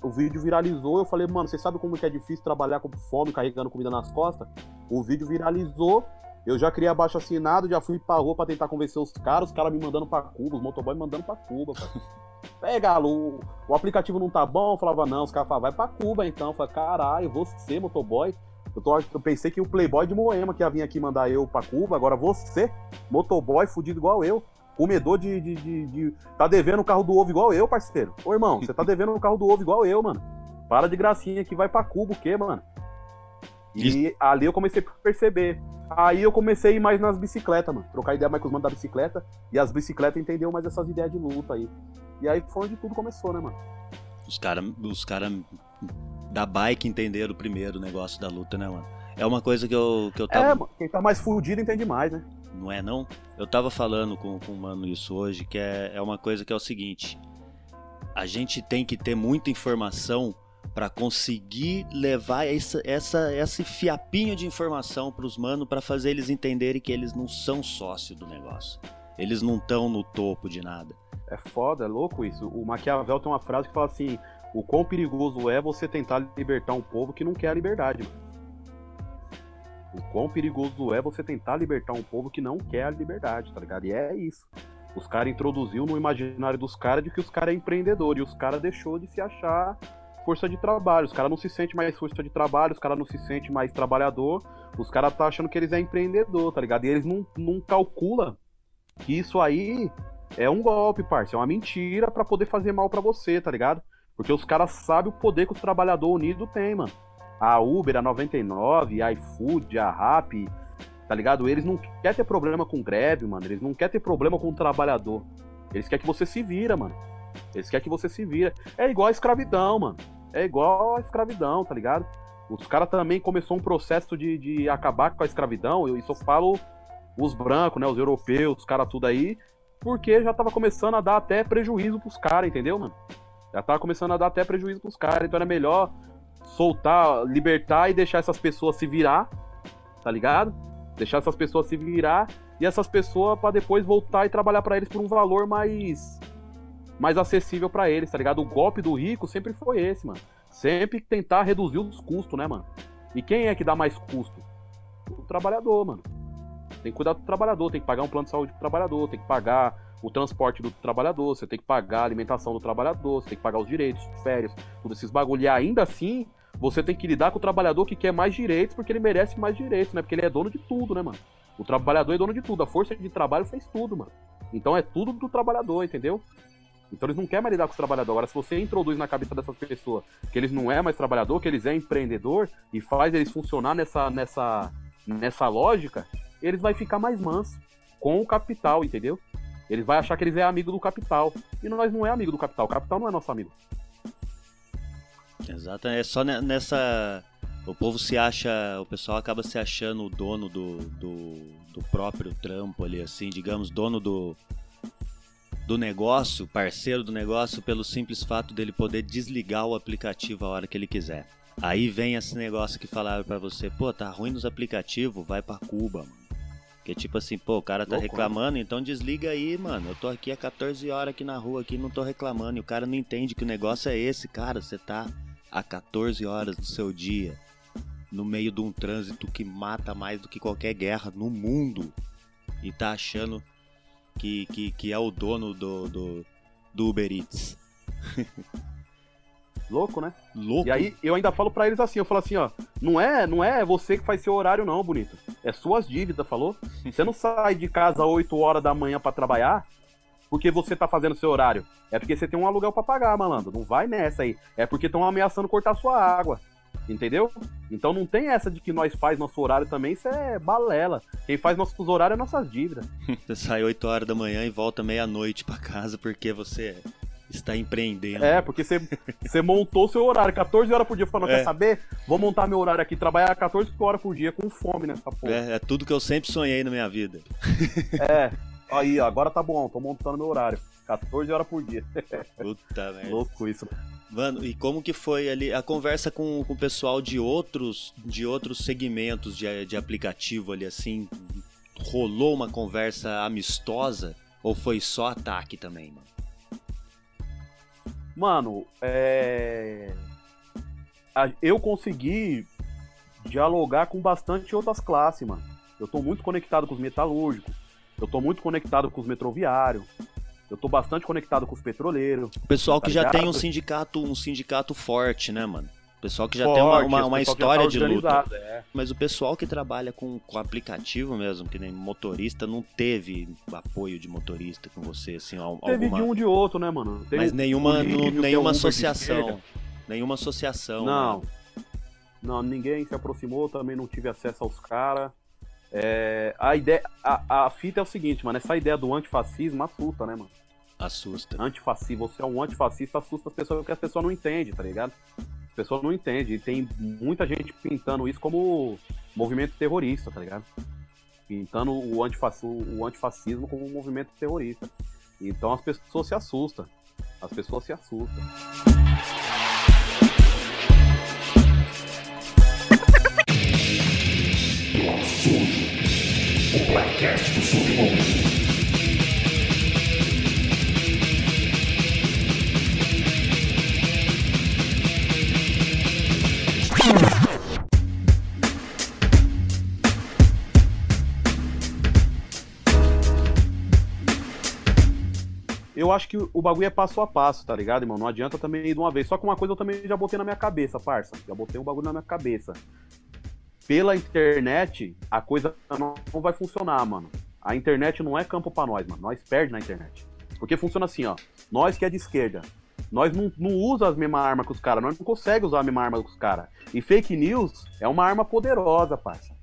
Speaker 5: O vídeo viralizou, eu falei, mano, você sabe como que é difícil trabalhar com fome, carregando comida nas costas? O vídeo viralizou Eu já criei abaixo assinado, já fui pra rua pra tentar convencer os caras, os caras me mandando pra Cuba, os motoboys me mandando pra Cuba, cara. É, Galo, o, o aplicativo não tá bom? Eu falava, não, os caras falavam, vai pra Cuba então. Eu falei, caralho, você, motoboy. Eu, tô, eu pensei que o Playboy de Moema que ia vir aqui mandar eu pra Cuba, agora você, motoboy fudido igual eu, comedor de, de, de, de- Tá devendo o carro do ovo igual eu, parceiro. Ô, irmão, você tá devendo o carro do ovo igual eu, mano. Para de gracinha que vai pra Cuba, o quê, mano? E ali eu comecei a perceber. Aí eu comecei a ir mais nas bicicletas, mano. Trocar ideia mais com os manos da bicicleta. E as bicicletas entenderam mais essas ideias de luta aí. E aí foi onde tudo começou, né, mano?
Speaker 2: Os caras os cara da bike entenderam primeiro o negócio da luta, né, mano? É uma coisa que eu, que eu tava.
Speaker 5: É, mano, quem tá mais fudido entende mais, né?
Speaker 2: Não é não? Eu tava falando com, com o mano isso hoje, que é, é uma coisa que é o seguinte. A gente tem que ter muita informação pra conseguir levar essa, essa, esse fiapinho de informação pros manos pra fazer eles entenderem que eles não são sócio do negócio. Eles não estão no topo de nada.
Speaker 5: É foda, é louco isso. O Maquiavel tem uma frase que fala assim: o quão perigoso é você tentar libertar um povo que não quer a liberdade, mano. O quão perigoso é você tentar libertar um povo que não quer a liberdade, tá ligado? E é isso. Os caras introduziu no imaginário dos caras de que os caras é empreendedor e os caras deixou de se achar força de trabalho. Os caras não se sentem mais força de trabalho, os caras não se sentem mais trabalhador. Os caras tá achando que eles é empreendedor, tá ligado? E eles não, não calculam que isso aí é um golpe, parça. É uma mentira pra poder fazer mal pra você, tá ligado? Porque os caras sabem o poder que os trabalhadores unidos têm, mano. A Uber, a 99, a iFood, a Rappi, tá ligado? Eles não querem ter problema com greve, mano. Eles não querem ter problema com o trabalhador. Eles querem que você se vira, mano. Eles querem que você se vira. É igual a escravidão, mano. É igual a escravidão, tá ligado? Os caras também começou um processo de, de acabar com a escravidão. Eu isso eu falo os brancos, né? Os europeus, os caras tudo aí. Porque já tava começando a dar até prejuízo pros caras, entendeu, mano? Já tava começando a dar até prejuízo pros caras. Então era melhor soltar, libertar e deixar essas pessoas se virar, tá ligado? Deixar essas pessoas se virar e essas pessoas pra depois voltar e trabalhar pra eles por um valor mais mais acessível pra eles, tá ligado? O golpe do rico sempre foi esse, mano. Sempre tentar reduzir os custos, né, mano? E quem é que dá mais custo? O trabalhador, mano. Tem que cuidar do trabalhador, tem que pagar um plano de saúde pro trabalhador, tem que pagar o transporte do trabalhador, você tem que pagar a alimentação do trabalhador, você tem que pagar os direitos, férias, todos esses bagulho. E ainda assim, você tem que lidar com o trabalhador que quer mais direitos porque ele merece mais direitos, né? Porque ele é dono de tudo, né, mano? O trabalhador é dono de tudo, a força de trabalho fez tudo, mano. Então é tudo do trabalhador, entendeu? Então eles não querem mais lidar com os trabalhadores. Agora, se você introduz na cabeça dessas pessoas que eles não é mais trabalhador, que eles é empreendedor e faz eles funcionar nessa, nessa, nessa lógica, eles vai ficar mais manso com o capital, entendeu? Eles vai achar que eles é amigo do capital. E nós não é amigo do capital. O capital não é nosso amigo.
Speaker 2: Exato, é só ne- nessa. O povo se acha. O pessoal acaba se achando o dono do, do, do próprio trampo ali, assim, digamos, dono do. Do negócio, parceiro do negócio, pelo simples fato dele poder desligar o aplicativo a hora que ele quiser. Aí vem esse negócio que falaram pra você, pô, tá ruim nos aplicativos, vai pra Cuba, mano. Que tipo assim, pô, o cara tá
Speaker 5: Louco, né?
Speaker 2: reclamando, então desliga aí, mano. Eu tô aqui há 14 horas aqui na rua, aqui não tô reclamando. E o cara não entende que o negócio é esse, cara. Você tá há 14 horas do seu dia no meio de um trânsito que mata mais do que qualquer guerra no mundo e tá achando que, que, que é o dono do, do, do Uber Eats.
Speaker 5: Louco, né?
Speaker 2: Louco.
Speaker 5: E aí eu ainda falo pra eles assim, eu falo assim, ó, não é, não é você que faz seu horário não, bonito. É suas dívidas, falou? Você não sai de casa 8 horas da manhã pra trabalhar porque você tá fazendo seu horário. É porque você tem um aluguel pra pagar, malandro. Não vai nessa aí. É porque estão ameaçando cortar sua água. Entendeu? Então não tem essa de que nós faz nosso horário também, isso é balela. Quem faz nossos horários é nossas dívidas.
Speaker 2: Você sai 8 horas da manhã e volta meia-noite pra casa porque você está empreendendo.
Speaker 5: É, porque você, você montou seu horário 14 horas por dia. Falando,
Speaker 2: É.
Speaker 5: quer saber? Vou montar meu horário aqui, trabalhar 14 horas por dia com fome nessa porra.
Speaker 2: É, é tudo que eu sempre sonhei na minha vida.
Speaker 5: É. Aí, agora tá bom, tô montando meu horário. 14 horas por dia.
Speaker 2: Puta merda.
Speaker 5: Louco isso.
Speaker 2: Mano, e como que foi ali a conversa com, com o pessoal de outros de outros segmentos de, de aplicativo ali assim? Rolou uma conversa amistosa ou foi só ataque também, mano?
Speaker 5: Mano, é. Eu consegui dialogar com bastante outras classes, mano. Eu tô muito conectado com os metalúrgicos. Eu tô muito conectado com os metroviários. Eu tô bastante conectado com os petroleiros.
Speaker 2: O pessoal que
Speaker 5: Tá
Speaker 2: já tem um
Speaker 5: ligado?
Speaker 2: sindicato, um sindicato forte, né, mano? Pessoal que já
Speaker 5: Forte,
Speaker 2: tem uma, uma, uma história
Speaker 5: tá
Speaker 2: de luta.
Speaker 5: é.
Speaker 2: Mas o pessoal que trabalha com, com aplicativo mesmo, que nem motorista, não teve apoio de motorista com você, assim, al-
Speaker 5: Teve
Speaker 2: alguma...
Speaker 5: de um de outro, né, mano? Tem
Speaker 2: Mas nenhuma,
Speaker 5: que é
Speaker 2: nenhuma associação. Nenhuma associação.
Speaker 5: Não.
Speaker 2: né?
Speaker 5: Não, ninguém se aproximou, também não tive acesso aos caras. É, a ideia, a, a fita é o seguinte, mano, essa ideia do antifascismo assusta, né, mano?
Speaker 2: Assusta.
Speaker 5: Antifascismo, você é um antifascista, assusta as pessoas porque as pessoas não entendem, tá ligado? As pessoas não entendem. E tem muita gente pintando isso como movimento terrorista, tá ligado? Pintando o, antifac, o antifascismo como um movimento terrorista. Então as pessoas se assustam. As pessoas se assustam. Eu acho que o bagulho é passo a passo, tá ligado, irmão? Não adianta também ir de uma vez. Só que uma coisa eu também já botei na minha cabeça, parça. Já botei um bagulho na minha cabeça. Pela internet, a coisa não vai funcionar, mano. A internet não é campo pra nós, mano. Nós perde na internet. Porque funciona assim, ó. Nós que é de esquerda. Nós não, não usa as mesmas armas que os caras. Nós não conseguimos usar a mesma arma que os caras. E fake news é uma arma poderosa, parça.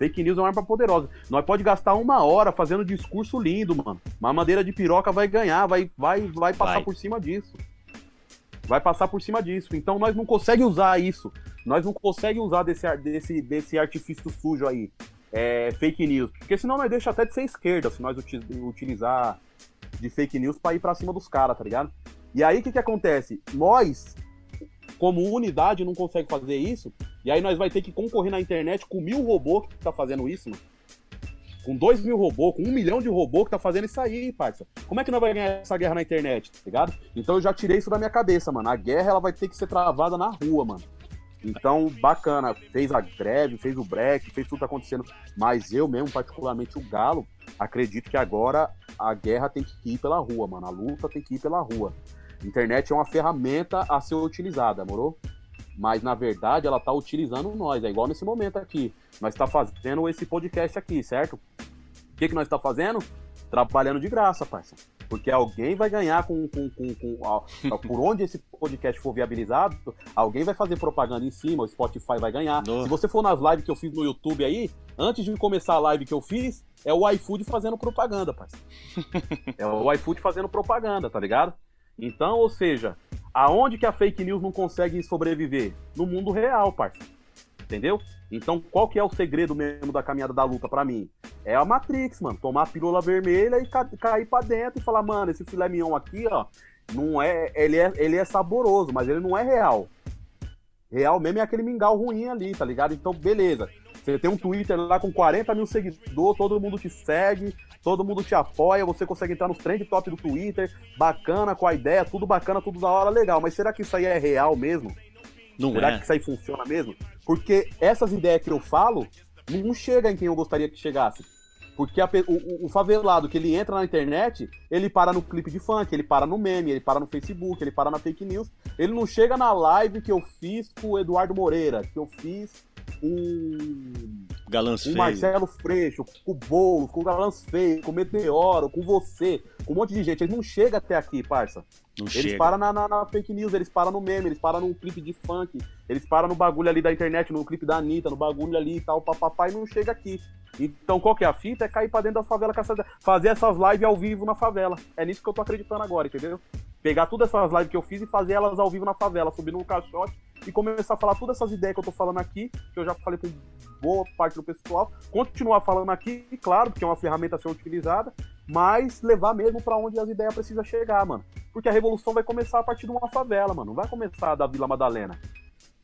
Speaker 5: Fake news é uma arma poderosa. Nós pode gastar uma hora fazendo discurso lindo, mano. Mas a madeira de piroca vai ganhar, vai, vai, vai passar
Speaker 2: Vai.
Speaker 5: por cima disso. Vai passar por cima disso. Então nós não conseguimos usar isso. Nós não conseguimos usar desse, desse, desse artifício sujo aí. É, fake news. Porque senão nós deixa até de ser esquerda se nós uti- utilizar de fake news pra ir pra cima dos caras, tá ligado? E aí o que, que acontece? Nós, como unidade, não consegue fazer isso. E aí nós vai ter que concorrer na internet com mil robôs que tá fazendo isso, mano. Com dois mil robôs, com um milhão de robôs que tá fazendo isso aí, parça. Como é que nós vai ganhar essa guerra na internet, tá ligado? Então eu já tirei isso da minha cabeça, mano. A guerra ela vai ter que ser travada na rua, mano. Então, bacana, fez a greve, fez o break, fez tudo que tá acontecendo. Mas eu mesmo, particularmente o Galo, acredito que agora a guerra tem que ir pela rua, mano. A luta tem que ir pela rua. Internet é uma ferramenta a ser utilizada, morou? Mas na verdade ela tá utilizando nós, é igual nesse momento aqui. Nós tá fazendo esse podcast aqui, certo? O que, que nós tá fazendo? Trabalhando de graça, parça. Porque alguém vai ganhar com, com, com, com- por onde esse podcast for viabilizado, alguém vai fazer propaganda em cima, o Spotify vai ganhar.
Speaker 2: No.
Speaker 5: Se você for nas lives que eu fiz no YouTube aí, antes de começar a live que eu fiz, é o iFood fazendo propaganda, parça. É o iFood fazendo propaganda, tá ligado? Então, ou seja, aonde que a fake news não consegue sobreviver? No mundo real, parça. Entendeu? Então, qual que é o segredo mesmo da caminhada da luta pra mim? É a Matrix, mano. Tomar a pílula vermelha e ca- cair pra dentro e falar, mano, esse filé mignon aqui, ó, não é, ele é, ele é saboroso, mas ele não é real. Real mesmo é aquele mingau ruim ali, tá ligado? Então, beleza. Você tem um Twitter lá com 40 mil seguidores, todo mundo te segue, todo mundo te apoia, você consegue entrar nos trend top do Twitter, bacana, com a ideia, tudo bacana, tudo da hora, legal. Mas será que isso aí é real mesmo?
Speaker 2: Não
Speaker 5: Será
Speaker 2: é?
Speaker 5: que isso aí funciona mesmo? Porque essas ideias que eu falo não chega em quem eu gostaria que chegasse. Porque a o, o- favelado que ele entra na internet, ele para no clipe de funk, ele para no meme, ele para no Facebook, ele para na fake news. Ele não chega na live que eu fiz com o Eduardo Moreira, que eu fiz com
Speaker 2: Galãs
Speaker 5: com o Marcelo Freixo, com o Boulos, com o Galãs Feio, com o Meteoro, com você, com um monte de gente. Eles não chegam até aqui, parça.
Speaker 2: Não
Speaker 5: Eles
Speaker 2: chega.
Speaker 5: param na, na- na fake news, eles param no meme, eles param no clipe de funk, eles param no bagulho ali da internet, no clipe da Anitta, no bagulho ali e tal, papapá, e não chega aqui. Então qual que é a fita? É cair pra dentro da favela, fazer essas lives ao vivo na favela. É nisso que eu tô acreditando agora, entendeu? Pegar todas essas lives que eu fiz e fazer elas ao vivo na favela, subir num caixote e começar a falar todas essas ideias que eu tô falando aqui, que eu já falei com boa parte do pessoal, continuar falando aqui, claro, porque é uma ferramenta a ser utilizada, mas levar mesmo pra onde as ideias precisam chegar, mano. Porque a revolução vai começar a partir de uma favela, mano. Não vai começar da Vila Madalena.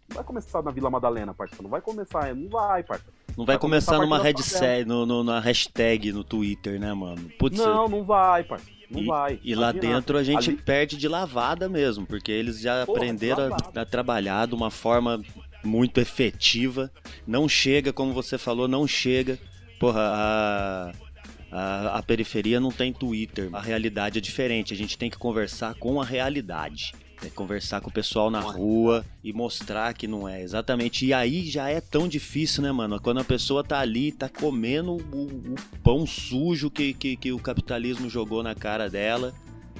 Speaker 5: Não vai começar na Vila Madalena, parça. Não vai começar, não vai, parça.
Speaker 2: Não vai
Speaker 5: vai começar
Speaker 2: começar numa headset, no, no- na hashtag no Twitter, né, mano? Putz,
Speaker 5: Não, não vai, parça. Não
Speaker 2: e,
Speaker 5: vai.
Speaker 2: e lá dentro a gente
Speaker 5: ali-
Speaker 2: perde de lavada mesmo, porque eles já
Speaker 5: Porra,
Speaker 2: aprenderam a, a trabalhar de uma forma muito efetiva. Não chega, como você falou, não chega. Porra, a, a, a periferia não tem Twitter. A realidade é diferente. A gente tem que conversar com a realidade. É conversar com o pessoal na rua e mostrar que não é exatamente. E aí já é tão difícil, né, mano? Quando a pessoa tá ali, tá comendo o, o pão sujo que, que, que o capitalismo jogou na cara dela.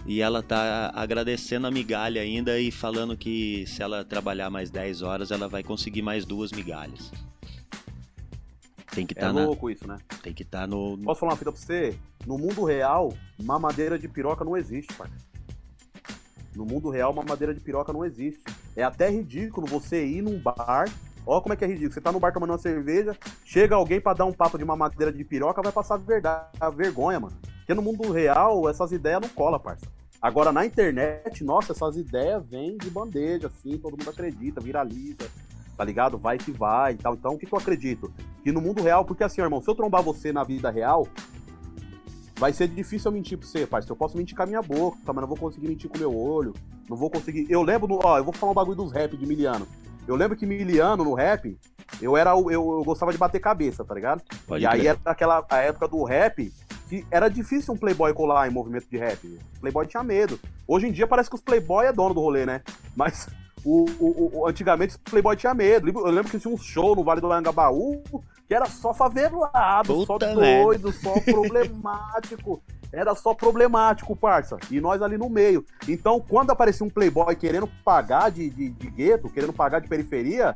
Speaker 2: E ela tá agradecendo a migalha ainda e falando que se ela trabalhar mais 10 horas, ela vai conseguir mais duas migalhas. Tem que
Speaker 5: É
Speaker 2: estar na.
Speaker 5: louco isso, né?
Speaker 2: Tem que estar no.
Speaker 5: Posso falar uma fita pra você? No mundo real, mamadeira de piroca não existe, pai. No mundo real, mamadeira de piroca não existe. É até ridículo você ir num bar. Ó como é que é ridículo. Você tá no bar tomando uma cerveja, chega alguém pra dar um papo de mamadeira de piroca, vai passar verdade, a vergonha, mano. Porque no mundo real, essas ideias não colam, parça. Agora, na internet, nossa, essas ideias vêm de bandeja, assim, todo mundo acredita, viraliza, tá ligado? Vai que vai e tal. Então, o que, que eu acredito? Que no mundo real, porque assim, irmão, se eu trombar você na vida real, vai ser difícil eu mentir pra você, parceiro. Eu posso mentir com a minha boca, mas não vou conseguir mentir com o meu olho. Não vou conseguir. Eu lembro, no... ó, eu vou falar um bagulho dos rap de Miliano. Eu lembro que Miliano, no rap, eu era eu, eu gostava de bater cabeça, tá ligado?
Speaker 2: Pode
Speaker 5: e aí
Speaker 2: crer.
Speaker 5: era aquela a época do rap que era difícil um playboy colar em movimento de rap. O playboy tinha medo. Hoje em dia parece que os playboy é dono do rolê, né? Mas o, o- o- antigamente os playboy tinha medo. Eu lembro que tinha um show no Vale do Anhangabaú que era só favelado, só
Speaker 2: Puta
Speaker 5: doido, só problemático. Era só problemático, parça. E nós ali no meio. Então, quando aparecia um playboy querendo pagar de, de, de gueto, querendo pagar de periferia,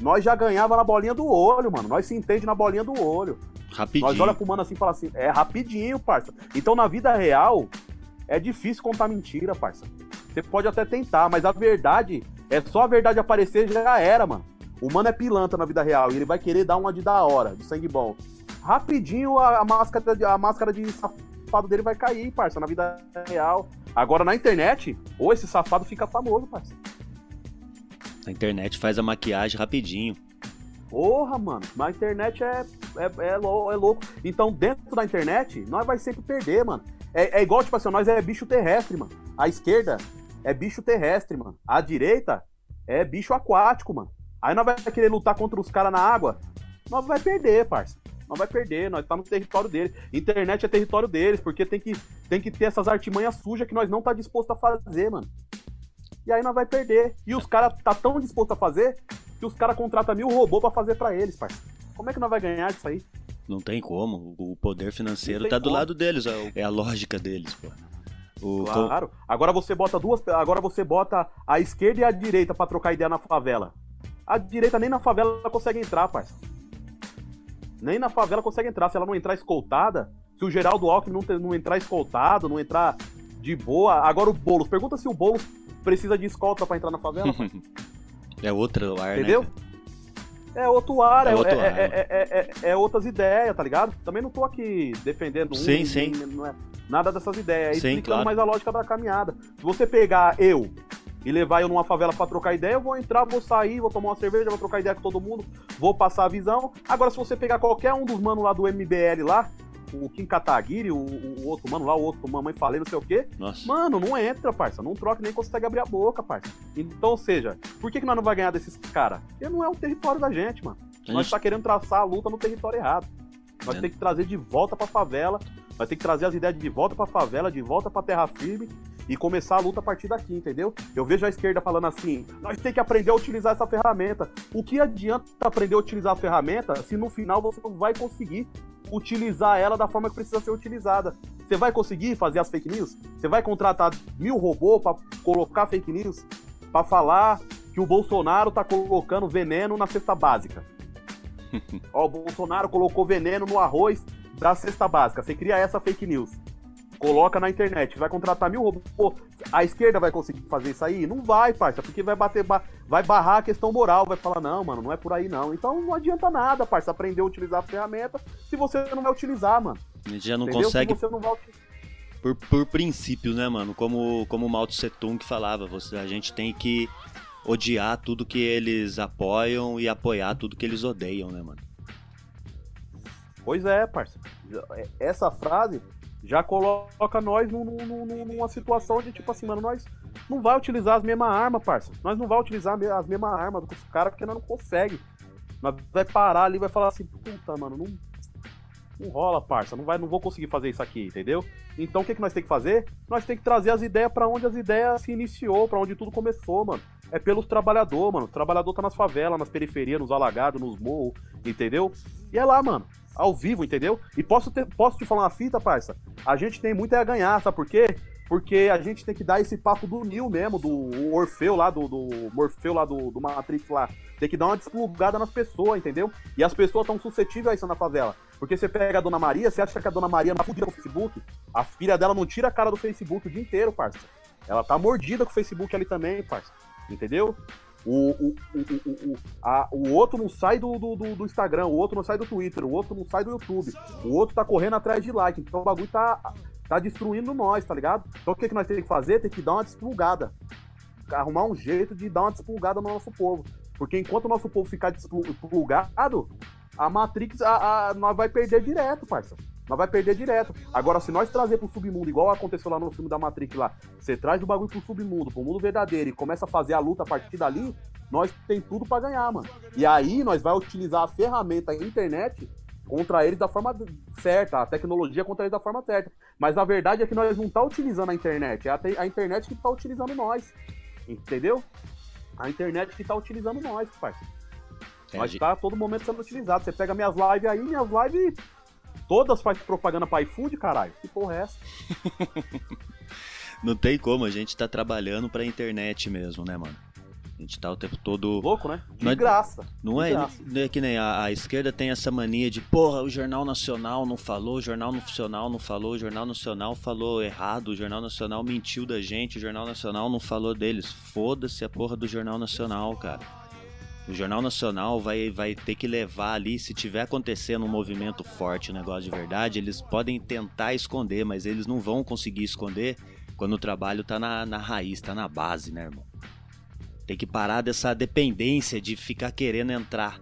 Speaker 5: nós já ganhava na bolinha do olho, mano. Nós se entende na bolinha do olho.
Speaker 2: Rapidinho.
Speaker 5: Nós olha pro mano assim e fala assim, é rapidinho, parça. Então na vida real, é difícil contar mentira, parça. Você pode até tentar, mas a verdade, é só a verdade aparecer já era, mano. O mano é pilantra na vida real e ele vai querer dar uma de da hora, de sangue bom. Rapidinho a, a máscara, de- a máscara de safado dele vai cair, parça, na vida real. Agora na internet, ou esse safado fica famoso, parça.
Speaker 2: A internet faz a maquiagem rapidinho.
Speaker 5: Porra, mano, na internet é, é, é, é louco. Então, dentro da internet, nós vai sempre perder, mano. É, é igual, tipo assim, nós é bicho terrestre, mano. A esquerda é bicho terrestre, mano. A direita é bicho aquático, mano. Aí nós vai querer lutar contra os caras na água, nós vai perder, parça. Nós vai perder, nós tá no território deles. Internet é território deles, porque tem que, tem que ter essas artimanhas sujas que nós não tá disposto a fazer, mano. E aí nós vai perder. E os caras tá tão disposto a fazer que os caras contratam mil robôs pra fazer pra eles, parça. Como é que nós vai ganhar disso aí?
Speaker 2: Não tem como. O poder financeiro tá do
Speaker 5: como.
Speaker 2: lado deles. é É a lógica deles, pô. O,
Speaker 5: Claro. Agora você bota duas. Agora você bota a esquerda e a direita pra trocar ideia na favela. A direita nem na favela consegue entrar, parça. Nem na favela consegue entrar. Se ela não entrar escoltada, se o Geraldo Alckmin não, não entrar escoltado, não entrar de boa. Agora o Boulos. Pergunta se o Boulos precisa de escolta pra entrar na favela.
Speaker 2: É outro ar,
Speaker 5: Entendeu?
Speaker 2: né?
Speaker 5: É outro ar,
Speaker 2: É
Speaker 5: é,
Speaker 2: outro
Speaker 5: é-
Speaker 2: ar.
Speaker 5: é- é- é- é outras ideias, tá ligado? Também não tô aqui defendendo um,
Speaker 2: Sim, sim.
Speaker 5: não é nada dessas ideias,
Speaker 2: Sim,
Speaker 5: explicando
Speaker 2: claro.
Speaker 5: mais a lógica da caminhada. Se você pegar eu e levar eu numa favela pra trocar ideia, eu vou entrar, vou sair, vou tomar uma cerveja, vou trocar ideia com todo mundo, vou passar a visão. Agora, se você pegar qualquer um dos manos lá do MBL lá, o Kim Kataguiri, o, o outro mano lá, o outro mamãe falei, não sei o quê,
Speaker 2: Nossa.
Speaker 5: Mano, não entra, parça. Não troca nem consegue abrir a boca, parça. Então, ou seja, por que, que nós não vai ganhar desses caras? Porque não é o território da gente, mano.
Speaker 2: A
Speaker 5: Nós
Speaker 2: gente-
Speaker 5: tá querendo traçar a luta no território errado. Nós
Speaker 2: É.
Speaker 5: tem que trazer de volta pra favela, nós tem que trazer as ideias de volta pra favela, de volta pra terra firme e começar a luta a partir daqui, entendeu? Eu vejo a esquerda falando assim: nós tem que aprender a utilizar essa ferramenta. O que adianta aprender a utilizar a ferramenta se no final você não vai conseguir utilizar ela da forma que precisa ser utilizada? Você vai conseguir fazer as fake news? Você vai contratar mil robôs pra colocar fake news? Pra falar que o Bolsonaro tá colocando veneno na cesta básica? Ó, o Bolsonaro colocou veneno no arroz da cesta básica. Você cria essa fake news. Coloca na internet. Vai contratar mil robôs. A esquerda vai conseguir fazer isso aí? Não vai, parça. Porque vai bater. ba- Vai barrar a questão moral. Vai falar, não, mano, não é por aí não. Então não adianta nada, parça, aprender a utilizar a ferramenta se você não vai utilizar, mano.
Speaker 2: A gente já não
Speaker 5: Entendeu?
Speaker 2: consegue
Speaker 5: não
Speaker 2: por, por princípio, né, mano? Como, como o Mao Tse Tung que falava, você, a gente tem que odiar tudo que eles apoiam e apoiar tudo que eles odeiam, né, mano?
Speaker 5: Pois é, parça. Já- Essa frase já coloca nós num- num- num- numa situação de tipo assim, mano, nós não vai utilizar as mesmas armas, parça. Nós não vai utilizar as mesmas armas dos caras porque nós não consegue. Nós vai parar ali vai falar assim, puta, mano, não, Não rola, parça. Não, vai, não vou conseguir fazer isso aqui, entendeu? Então o que, que nós temos que fazer? Nós temos que trazer as ideias para onde as ideias se iniciou, para onde tudo começou, mano. É pelos trabalhadores, mano. O trabalhador tá nas favelas, nas periferias, nos alagados, nos morros, entendeu? E é lá, mano. Ao vivo, entendeu? E posso, ter, posso te falar uma fita, parça? A gente tem muito a ganhar, sabe por quê? Porque a gente tem que dar esse papo do Neo mesmo, do Orfeu lá, do, do Morfeu lá, do, do Matrix lá. Tem que dar uma desplugada nas pessoas, entendeu? E as pessoas estão suscetíveis a isso na favela. Porque você pega a Dona Maria, você acha que a Dona Maria não fudida no Facebook? A filha dela não tira a cara do Facebook o dia inteiro, parça. Ela tá mordida com o Facebook ali também, parça. Entendeu? O, o, o, o, a, o outro não sai do, do, do, Instagram, o outro não sai do Twitter, o outro não sai do YouTube, o outro tá correndo atrás de like. Então o bagulho tá, tá destruindo nós, tá ligado? Então o que, que nós temos que fazer? Tem que dar uma despulgada. Arrumar um jeito de dar uma despulgada no nosso povo. Porque enquanto o nosso povo ficar desplugado, a Matrix a, a, nós vai perder direto, parça. Nós vai perder direto. Agora, se nós trazer pro submundo, igual aconteceu lá no filme da Matrix lá, você traz o bagulho pro submundo, pro mundo verdadeiro e começa a fazer a luta a partir dali, nós tem tudo para ganhar, mano. E aí nós vai utilizar a ferramenta a internet contra eles da forma certa, a tecnologia contra eles da forma certa. Mas a verdade é que nós não tá utilizando a internet, é a, a internet que tá utilizando nós. Entendeu? A internet que tá utilizando nós, parceiro. Nós tá a todo momento sendo utilizado. Você pega minhas lives aí, minhas lives todas faz propaganda para iFood, caralho. Que porra é essa?
Speaker 2: Não tem como, a gente tá trabalhando pra internet mesmo, né, mano? A gente tá o tempo todo.
Speaker 5: Louco, né? De
Speaker 2: não é,
Speaker 5: graça.
Speaker 2: Não
Speaker 5: de
Speaker 2: é,
Speaker 5: graça.
Speaker 2: não é que nem a, a, esquerda tem essa mania de, porra, o Jornal Nacional não falou, o Jornal Nacional não falou, o Jornal Nacional falou errado, o Jornal Nacional mentiu da gente, o Jornal Nacional não falou deles. Foda-se a porra do Jornal Nacional, cara. O Jornal Nacional vai, vai ter que levar ali, se tiver acontecendo um movimento forte, um negócio de verdade, eles podem tentar esconder, mas eles não vão conseguir esconder quando o trabalho tá na, na raiz, tá na base, né, irmão? Tem que parar dessa dependência de ficar querendo entrar.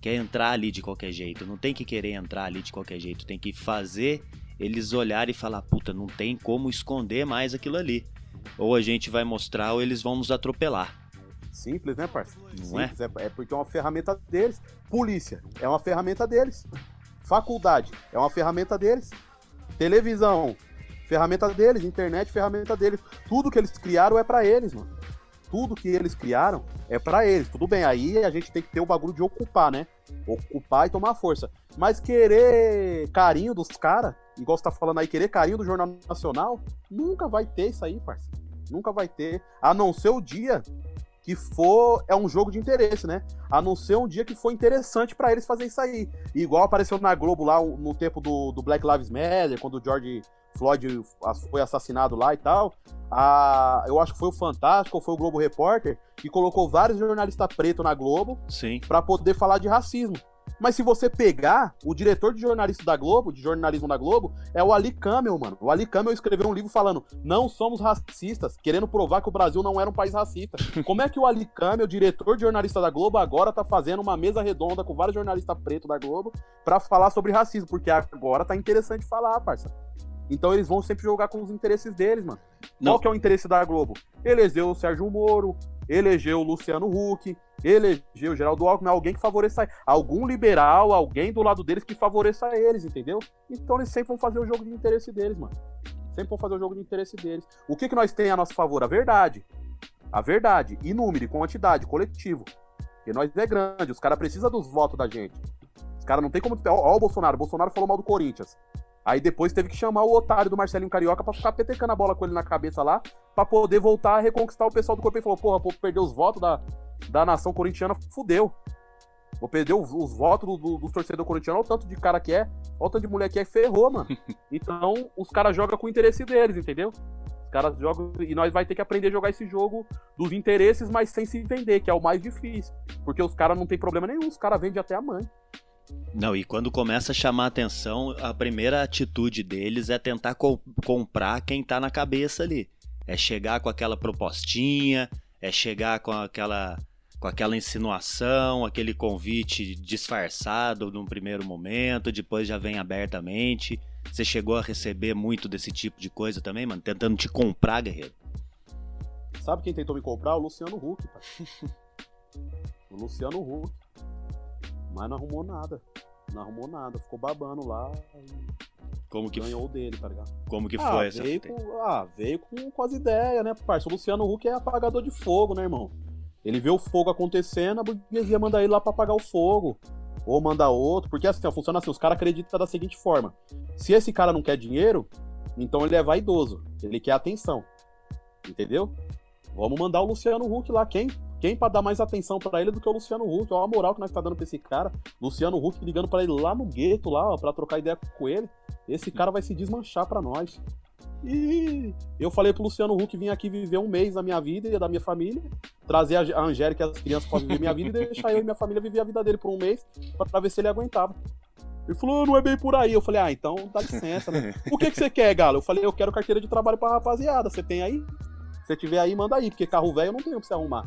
Speaker 2: Quer entrar ali de qualquer jeito. Não tem que querer entrar ali de qualquer jeito. Tem que fazer eles olharem e falar: puta, não tem como esconder mais aquilo ali. Ou a gente vai mostrar ou eles vão nos atropelar.
Speaker 5: Simples, né, parceiro?
Speaker 2: Não é?
Speaker 5: Simples, é? é porque é uma ferramenta deles. Polícia é uma ferramenta deles. Faculdade é uma ferramenta deles. Televisão, ferramenta deles. Internet, ferramenta deles. Tudo que eles criaram é para eles, mano tudo que eles criaram é para eles. Tudo bem, aí a gente tem que ter o bagulho de ocupar, né? Ocupar e tomar força. Mas querer carinho dos caras, igual você tá falando aí, querer carinho do Jornal Nacional, nunca vai ter isso aí, parceiro. Nunca vai ter. A não ser o dia que for. É um jogo de interesse, né? A não ser um dia que for interessante para eles fazer isso aí. igual apareceu na Globo lá no tempo do, do Black Lives Matter, quando o George Floyd foi assassinado lá e tal. A, eu acho que foi o Fantástico ou foi o Globo Repórter que colocou vários jornalistas pretos na Globo para poder falar de racismo. Mas se você pegar, o diretor de jornalista da Globo, de jornalismo da Globo, é o Ali Camel, mano. O Ali Camel escreveu um livro falando: não somos racistas, querendo provar que o Brasil não era um país racista. Como é que o Ali Camel, diretor de jornalista da Globo, agora tá fazendo uma mesa redonda com vários jornalistas pretos da Globo para falar sobre racismo? Porque agora tá interessante falar, parça. Então eles vão sempre jogar com os interesses deles, mano. Não. Qual que é o interesse da Globo? Elegeu o Sérgio Moro, elegeu o Luciano Huck, elegeu o Geraldo Alckmin, alguém que favoreça algum liberal, alguém do lado deles que favoreça eles, entendeu? Então eles sempre vão fazer o jogo de interesse deles, mano. Sempre vão fazer o jogo de interesse deles. O que que nós tem a nosso favor? A verdade. A verdade. E número, quantidade, coletivo. Porque nós é grande, os caras precisam dos votos da gente. Os caras não tem como. Ó, o Bolsonaro. O Bolsonaro falou mal do Corinthians. Aí depois teve que chamar o otário do Marcelinho Carioca pra ficar petecando a bola com ele na cabeça lá, pra poder voltar a reconquistar o pessoal do corpo. Ele falou, porra, pô, perdeu os votos da, da nação corintiana, fudeu. Vou perder os, os votos dos do, do torcedores corintianos, olha o tanto de cara que é, olha o tanto de mulher que é, ferrou, mano. Então, os caras jogam com o interesse deles, entendeu? Os caras jogam. E nós vai ter que aprender a jogar esse jogo dos interesses, mas sem se vender, que é o mais difícil. Porque os caras não tem problema nenhum, os caras vendem até a mãe.
Speaker 2: Não, e quando começa a chamar atenção, a primeira atitude deles é tentar co comprar quem tá na cabeça ali. É chegar com aquela propostinha, é chegar com aquela com aquela insinuação, aquele convite disfarçado num primeiro momento, depois já vem abertamente. Você chegou a receber muito desse tipo de coisa também, mano? Tentando te comprar, guerreiro.
Speaker 5: Sabe quem tentou me comprar? O Luciano Huck, pai. o Luciano Huck mas não arrumou nada. Não arrumou nada, ficou babando lá
Speaker 2: Como que,
Speaker 5: ganhou o dele, tá ligado?
Speaker 2: como que
Speaker 5: ah,
Speaker 2: foi essa
Speaker 5: veio com, ah, veio com, com as ideias, né, parça? O Luciano Huck é apagador de fogo, né, irmão? Ele vê o fogo acontecendo, a burguesia manda ele lá pra apagar o fogo. Ou manda outro, porque assim, ó, funciona assim, os caras acreditam da seguinte forma. Se esse cara não quer dinheiro, então ele é vaidoso, ele quer atenção. Entendeu? Vamos mandar o Luciano Huck lá, quem? Quem pra dar mais atenção pra ele do que o Luciano Huck? Olha a moral que nós tá dando pra esse cara. Luciano Huck ligando pra ele lá no gueto, lá, ó, pra trocar ideia com ele. Esse cara vai se desmanchar pra nós. E eu falei pro Luciano Huck vir aqui viver um mês na minha vida e da minha família, trazer a Angélica e as crianças pra viver minha vida e deixar eu e minha família viver a vida dele por um mês pra, pra ver se ele aguentava. Ele falou, "Ah, não é bem por aí. Eu falei, ah, então dá licença, né? O que, que você quer, Galo? Eu falei, eu quero carteira de trabalho pra rapaziada. Você tem aí? Se tiver aí, manda aí, porque carro velho eu não tenho pra você arrumar.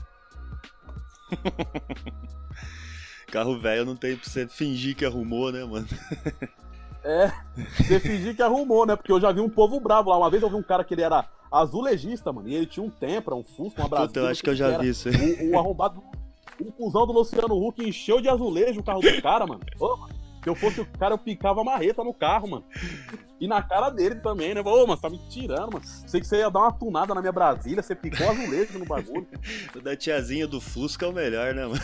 Speaker 2: Carro velho não tem pra você fingir que arrumou, né, mano?
Speaker 5: É, você fingir que arrumou, né? Porque eu já vi um povo bravo lá. Uma vez eu vi um cara que ele era azulejista, mano, e ele tinha um Tempra, um Fusca, uma Brasília.
Speaker 2: Puta, eu acho que eu já vi isso aí.
Speaker 5: O, o arrombado, o cuzão do Luciano Huck encheu de azulejo o carro do cara, mano. Ô, mano, se eu fosse o cara, eu picava a marreta no carro, mano. E na cara dele também, né? Ô, mano, você tá me tirando, mano. Sei que você ia dar uma tunada na minha Brasília, você picou azulejo no bagulho.
Speaker 2: O da tiazinha do Fusca é o melhor, né, mano?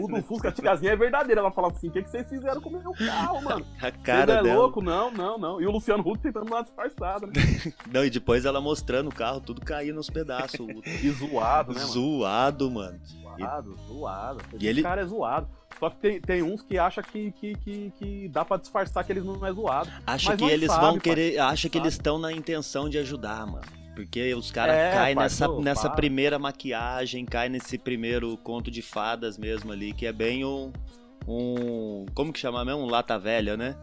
Speaker 5: O do Fusca, a tiazinha é verdadeira. Ela falava assim: o que, que vocês fizeram com o meu carro, mano?
Speaker 2: A cara
Speaker 5: é
Speaker 2: dela.
Speaker 5: louco? Não, não, não. E o Luciano Huck tentando dar uma disfarçada, né?
Speaker 2: Não, e depois ela mostrando o carro, tudo caindo nos pedaços. o-
Speaker 5: E zoado, né, mano?
Speaker 2: Zoado, mano.
Speaker 5: Zoado, zoado.
Speaker 2: E ele-
Speaker 5: cara é zoado. Só que tem, tem uns que acham que, que, que, que dá pra disfarçar que eles não é zoado.
Speaker 2: Acha que eles
Speaker 5: sabe,
Speaker 2: vão querer. Acha que
Speaker 5: Sabe.
Speaker 2: eles estão na intenção de ajudar, mano. Porque os caras
Speaker 5: É,
Speaker 2: caem nessa,
Speaker 5: pô,
Speaker 2: nessa
Speaker 5: para.
Speaker 2: primeira maquiagem, caem nesse primeiro conto de fadas mesmo ali, que é bem um. um como que chama mesmo? Um lata velha, né?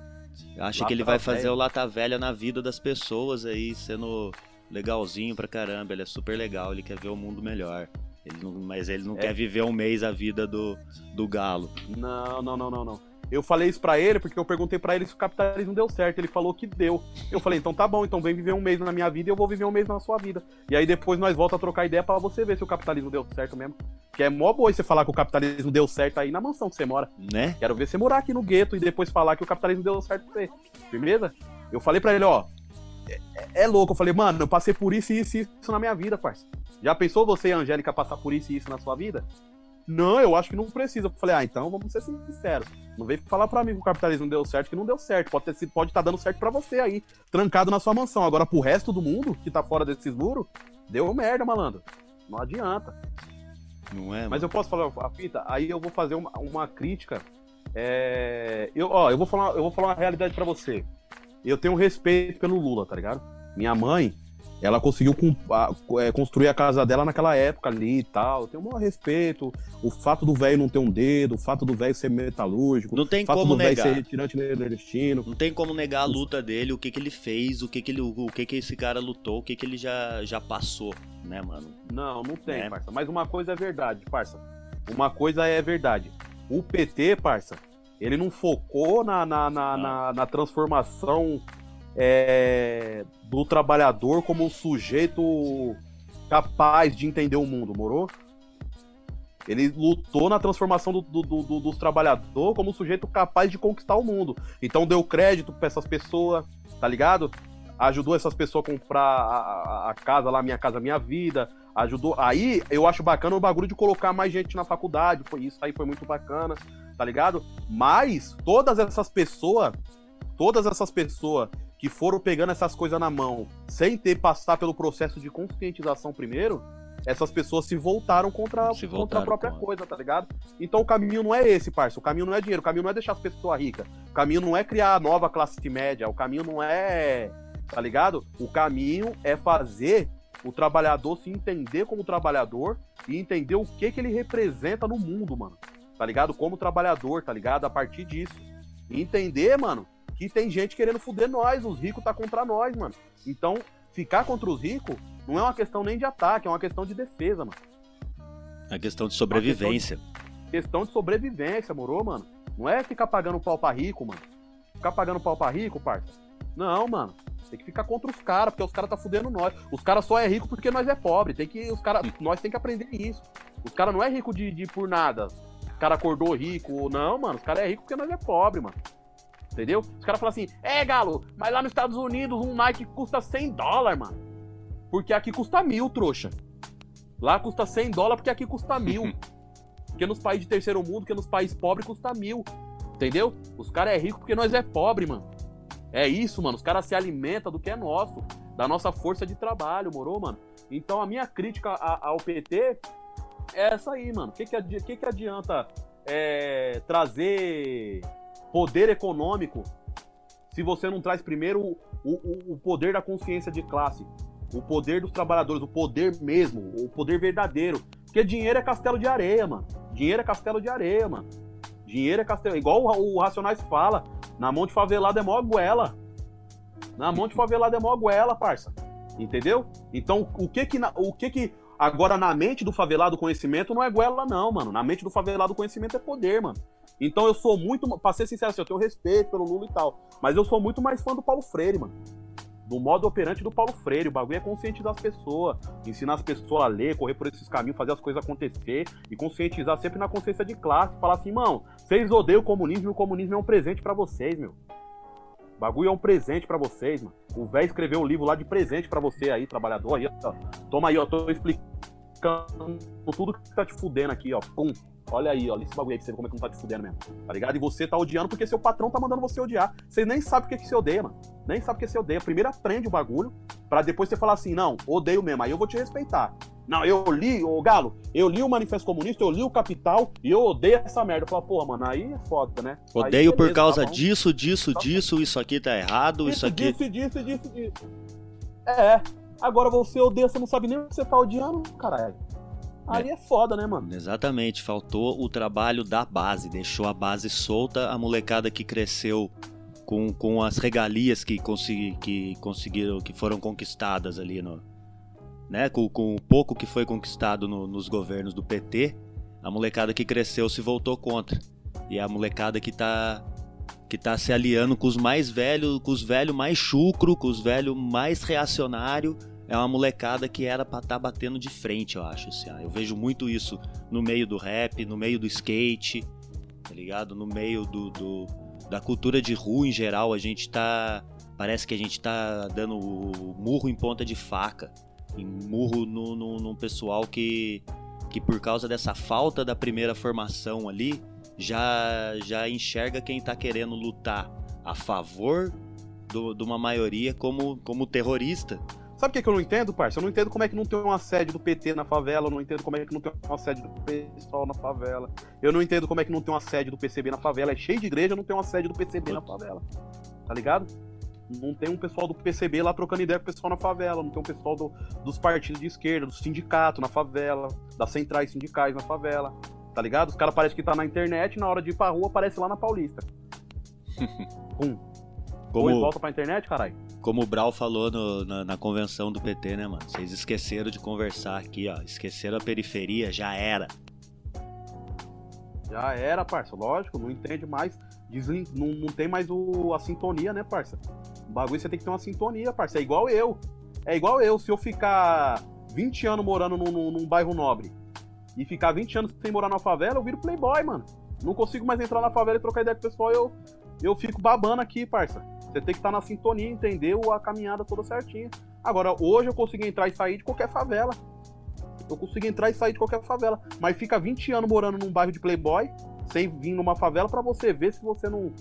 Speaker 2: Acha
Speaker 5: Lata
Speaker 2: que ele vai fazer
Speaker 5: velha.
Speaker 2: o lata velha na vida das pessoas aí, sendo legalzinho pra caramba. Ele é super legal, ele quer ver o mundo melhor. Ele não- mas ele não
Speaker 5: É.
Speaker 2: quer viver um mês a vida do, do galo.
Speaker 5: Não, não, não, não, não. Eu falei isso pra ele porque eu perguntei pra ele se o capitalismo deu certo. Ele falou que deu. Eu falei, então tá bom, então vem viver um mês na minha vida e eu vou viver um mês na sua vida. E aí depois nós volta a trocar ideia pra você ver se o capitalismo deu certo mesmo. Que é mó boa você falar que o capitalismo deu certo aí na mansão que você mora.
Speaker 2: Né?
Speaker 5: Quero ver você morar aqui no gueto e depois falar que o capitalismo deu certo pra você. Firmeza? Eu falei pra ele, ó. É, é louco. Eu falei, mano, eu passei por isso e isso e isso na minha vida, parça. Já pensou você e a Angélica passar por isso e isso na sua vida? Não, eu acho que não precisa. Eu falei, ah, então vamos ser sinceros. Não vem falar pra mim que o capitalismo deu certo, que não deu certo. Pode estar pode tá dando certo pra você aí, trancado na sua mansão. Agora, pro resto do mundo que tá fora desses muros, deu merda, malandro. Não adianta.
Speaker 2: Não é?
Speaker 5: Mas
Speaker 2: mano?
Speaker 5: eu posso falar a fita? Aí eu vou fazer uma, uma crítica. É, eu, ó, eu vou falar, eu vou falar uma realidade pra você. Eu tenho respeito pelo Lula, tá ligado? Minha mãe, ela conseguiu é, construir a casa dela naquela época ali e tal. Eu tenho o maior respeito. O fato do velho não ter um dedo, o fato do velho ser metalúrgico,
Speaker 2: Não tem
Speaker 5: o fato
Speaker 2: como
Speaker 5: do velho
Speaker 2: negar.
Speaker 5: ser retirante nordestino.
Speaker 2: Não tem como negar a luta dele, o que que ele fez, o que que ele, o que que esse cara lutou, o que que ele já, já passou, né, mano?
Speaker 5: Não, não tem,
Speaker 2: É.
Speaker 5: parça. Mas uma coisa é verdade, parça. Uma coisa é verdade. O PT, parça, ele não focou na, na, na, na- na transformação é, do trabalhador como um sujeito capaz de entender o mundo, morou? Ele lutou na transformação do, do, do, do- dos trabalhadores como um sujeito capaz de conquistar o mundo. Então deu crédito pra essas pessoas, tá ligado? Ajudou essas pessoas a comprar a, a- a casa lá, Minha Casa Minha Vida. Ajudou. Aí eu acho bacana o bagulho de colocar mais gente na faculdade. Foi, isso aí foi muito bacana, tá ligado? Mas todas essas pessoas, todas essas pessoas que foram pegando essas coisas na mão sem ter passar pelo processo de conscientização primeiro, essas pessoas se voltaram contra,
Speaker 2: Se
Speaker 5: contra
Speaker 2: voltaram
Speaker 5: a própria
Speaker 2: contra.
Speaker 5: coisa, tá ligado? Então o caminho não é esse, parça. O caminho não é dinheiro, o caminho não é deixar as pessoas ricas. O caminho não é criar a nova classe média, o caminho não é. Tá ligado? O caminho é fazer o trabalhador se entender como trabalhador e entender o que que ele representa no mundo, mano. Tá ligado? Como trabalhador, tá ligado? A partir disso. E entender, mano, que tem gente querendo foder nós, os ricos tá contra nós, mano. Então, ficar contra os ricos não é uma questão nem de ataque, é uma questão de defesa, mano.
Speaker 2: A questão de sobrevivência.
Speaker 5: Questão de sobrevivência, morou, mano? Não é ficar pagando pau pra rico, mano. Ficar pagando pau pra rico, parça. Não, mano. Tem que ficar contra os caras, porque os caras tá fudendo nós. Os caras só é rico porque nós é pobre. Tem que, os cara, nós tem que aprender isso. Os caras não é rico de, de por nada. Cara acordou rico. Não, mano. Os caras é rico porque nós é pobre, mano. Entendeu? Os caras falam assim, é, Galo, mas lá nos Estados Unidos um Nike custa 100 dólares, mano. Porque aqui custa mil, trouxa. Lá custa 100 dólares porque aqui custa mil. porque nos países de terceiro mundo, porque nos países pobres custa mil. Entendeu? Os caras é rico porque nós é pobre, mano. É isso, mano. Os caras se alimentam do que é nosso. Da nossa força de trabalho, morou, mano? Então a minha crítica ao PT é essa aí, mano. O que, que, que, adianta é, trazer poder econômico se você não traz primeiro o, o, o poder da consciência de classe? O poder dos trabalhadores, o poder mesmo, o poder verdadeiro. Porque dinheiro é castelo de areia, mano. Dinheiro é castelo de areia, mano. Dinheiro é castelo. Igual o, o Racionais fala, na mão de favelado é mó goela. Na mão de favelado é mó goela, parça. Entendeu? Então, o que que, o que que agora na mente do favelado conhecimento não é goela não, mano. Na mente do favelado conhecimento é poder, mano. Então eu sou muito, pra ser sincero, assim, eu tenho respeito pelo Lula e tal, mas eu sou muito mais fã do Paulo Freire, mano. Do modo operante do Paulo Freire. O bagulho é conscientizar as pessoas, ensinar as pessoas a ler, correr por esses caminhos, fazer as coisas acontecer e conscientizar sempre na consciência de classe. Falar assim, mano, vocês odeiam o comunismo e o comunismo é um presente pra vocês, meu. Bagulho é um presente pra vocês, mano. O velho escreveu um livro lá de presente pra você aí, trabalhador. Aí, ó. Toma aí, ó. Tô explicando tudo que tá te fudendo aqui, ó. Pum. Olha aí, olha esse bagulho aí pra você ver como é que não tá te fudendo mesmo. Tá ligado? E você tá odiando porque seu patrão tá mandando você odiar. Você nem sabe o que, que você odeia, mano. Nem sabe o que você odeia. Primeiro aprende o bagulho, pra depois você falar assim, não, odeio mesmo. Aí eu vou te respeitar. Não, eu li, ô Galo, eu li o Manifesto Comunista, eu li o Capital e eu odeio essa merda. Eu falo, porra, mano, aí é foda, né? Aí,
Speaker 2: Odeio por
Speaker 5: beleza,
Speaker 2: causa
Speaker 5: tá
Speaker 2: disso, disso,
Speaker 5: Tá
Speaker 2: disso, isso aqui tá errado, isso aqui.
Speaker 5: Disso, disso, disso, disso. É. Agora você odeia, você não sabe nem o que você tá odiando, caralho. Aí é foda, né, mano?
Speaker 2: Exatamente, faltou o trabalho da base, deixou a base solta, a molecada que cresceu com, com as regalias que, consegui, que conseguiram, que foram conquistadas ali no. Né, com, com o pouco que foi conquistado no- nos governos do PT, a molecada que cresceu se voltou contra. E a molecada que tá que tá se aliando com os mais velhos, com os velhos mais chucro, com os velhos mais reacionário, é uma molecada que era pra estar batendo de frente, eu acho. Assim. Eu vejo muito isso no meio do rap, no meio do skate, tá ligado? No meio do, do- da cultura de rua em geral, a gente tá. Parece que a gente tá dando o murro em ponta de faca. Em murro no, no, num pessoal que, que, por causa dessa falta da primeira formação ali, já, já enxerga quem tá querendo lutar a favor do- de uma maioria como, como terrorista.
Speaker 5: Sabe o que, que eu não entendo, parça? Eu não entendo como é que não tem uma sede do PT na favela, eu não entendo como é que não tem uma sede do PSOL na favela. Eu não entendo como é que não tem uma sede do PCB na favela. É cheio de igreja, não tem uma sede do PCB na favela. Tá ligado? Não tem um pessoal do PCB lá trocando ideia com o pessoal na favela, não tem um pessoal do- dos partidos de esquerda, dos sindicatos na favela, das centrais sindicais na favela. Tá ligado? Os caras parecem que tá na internet, na hora de ir pra rua, aparece lá na Paulista. Pum. Como... Volta pra internet, caralho.
Speaker 2: como o Brau falou no- na, na convenção do PT, né, mano? Vocês esqueceram de conversar aqui, ó. Esqueceram a periferia, já era.
Speaker 5: Já era, parça, lógico, não entende mais. Não, não tem mais o... a sintonia, né, parça? O bagulho você tem que ter uma sintonia, parça. É igual eu. É igual eu. Se eu ficar 20 anos morando num, num- num bairro nobre e ficar 20 anos sem morar na favela, eu viro playboy, mano. Não consigo mais entrar na favela e trocar ideia com o pessoal, eu, eu fico babando aqui, parça. Você tem que estar na sintonia, entender a caminhada toda certinha. Agora, hoje eu consigo entrar e sair de qualquer favela. Eu consigo entrar e sair de qualquer favela. Mas fica 20 anos morando num bairro de playboy, sem vir numa favela, pra você ver se você não,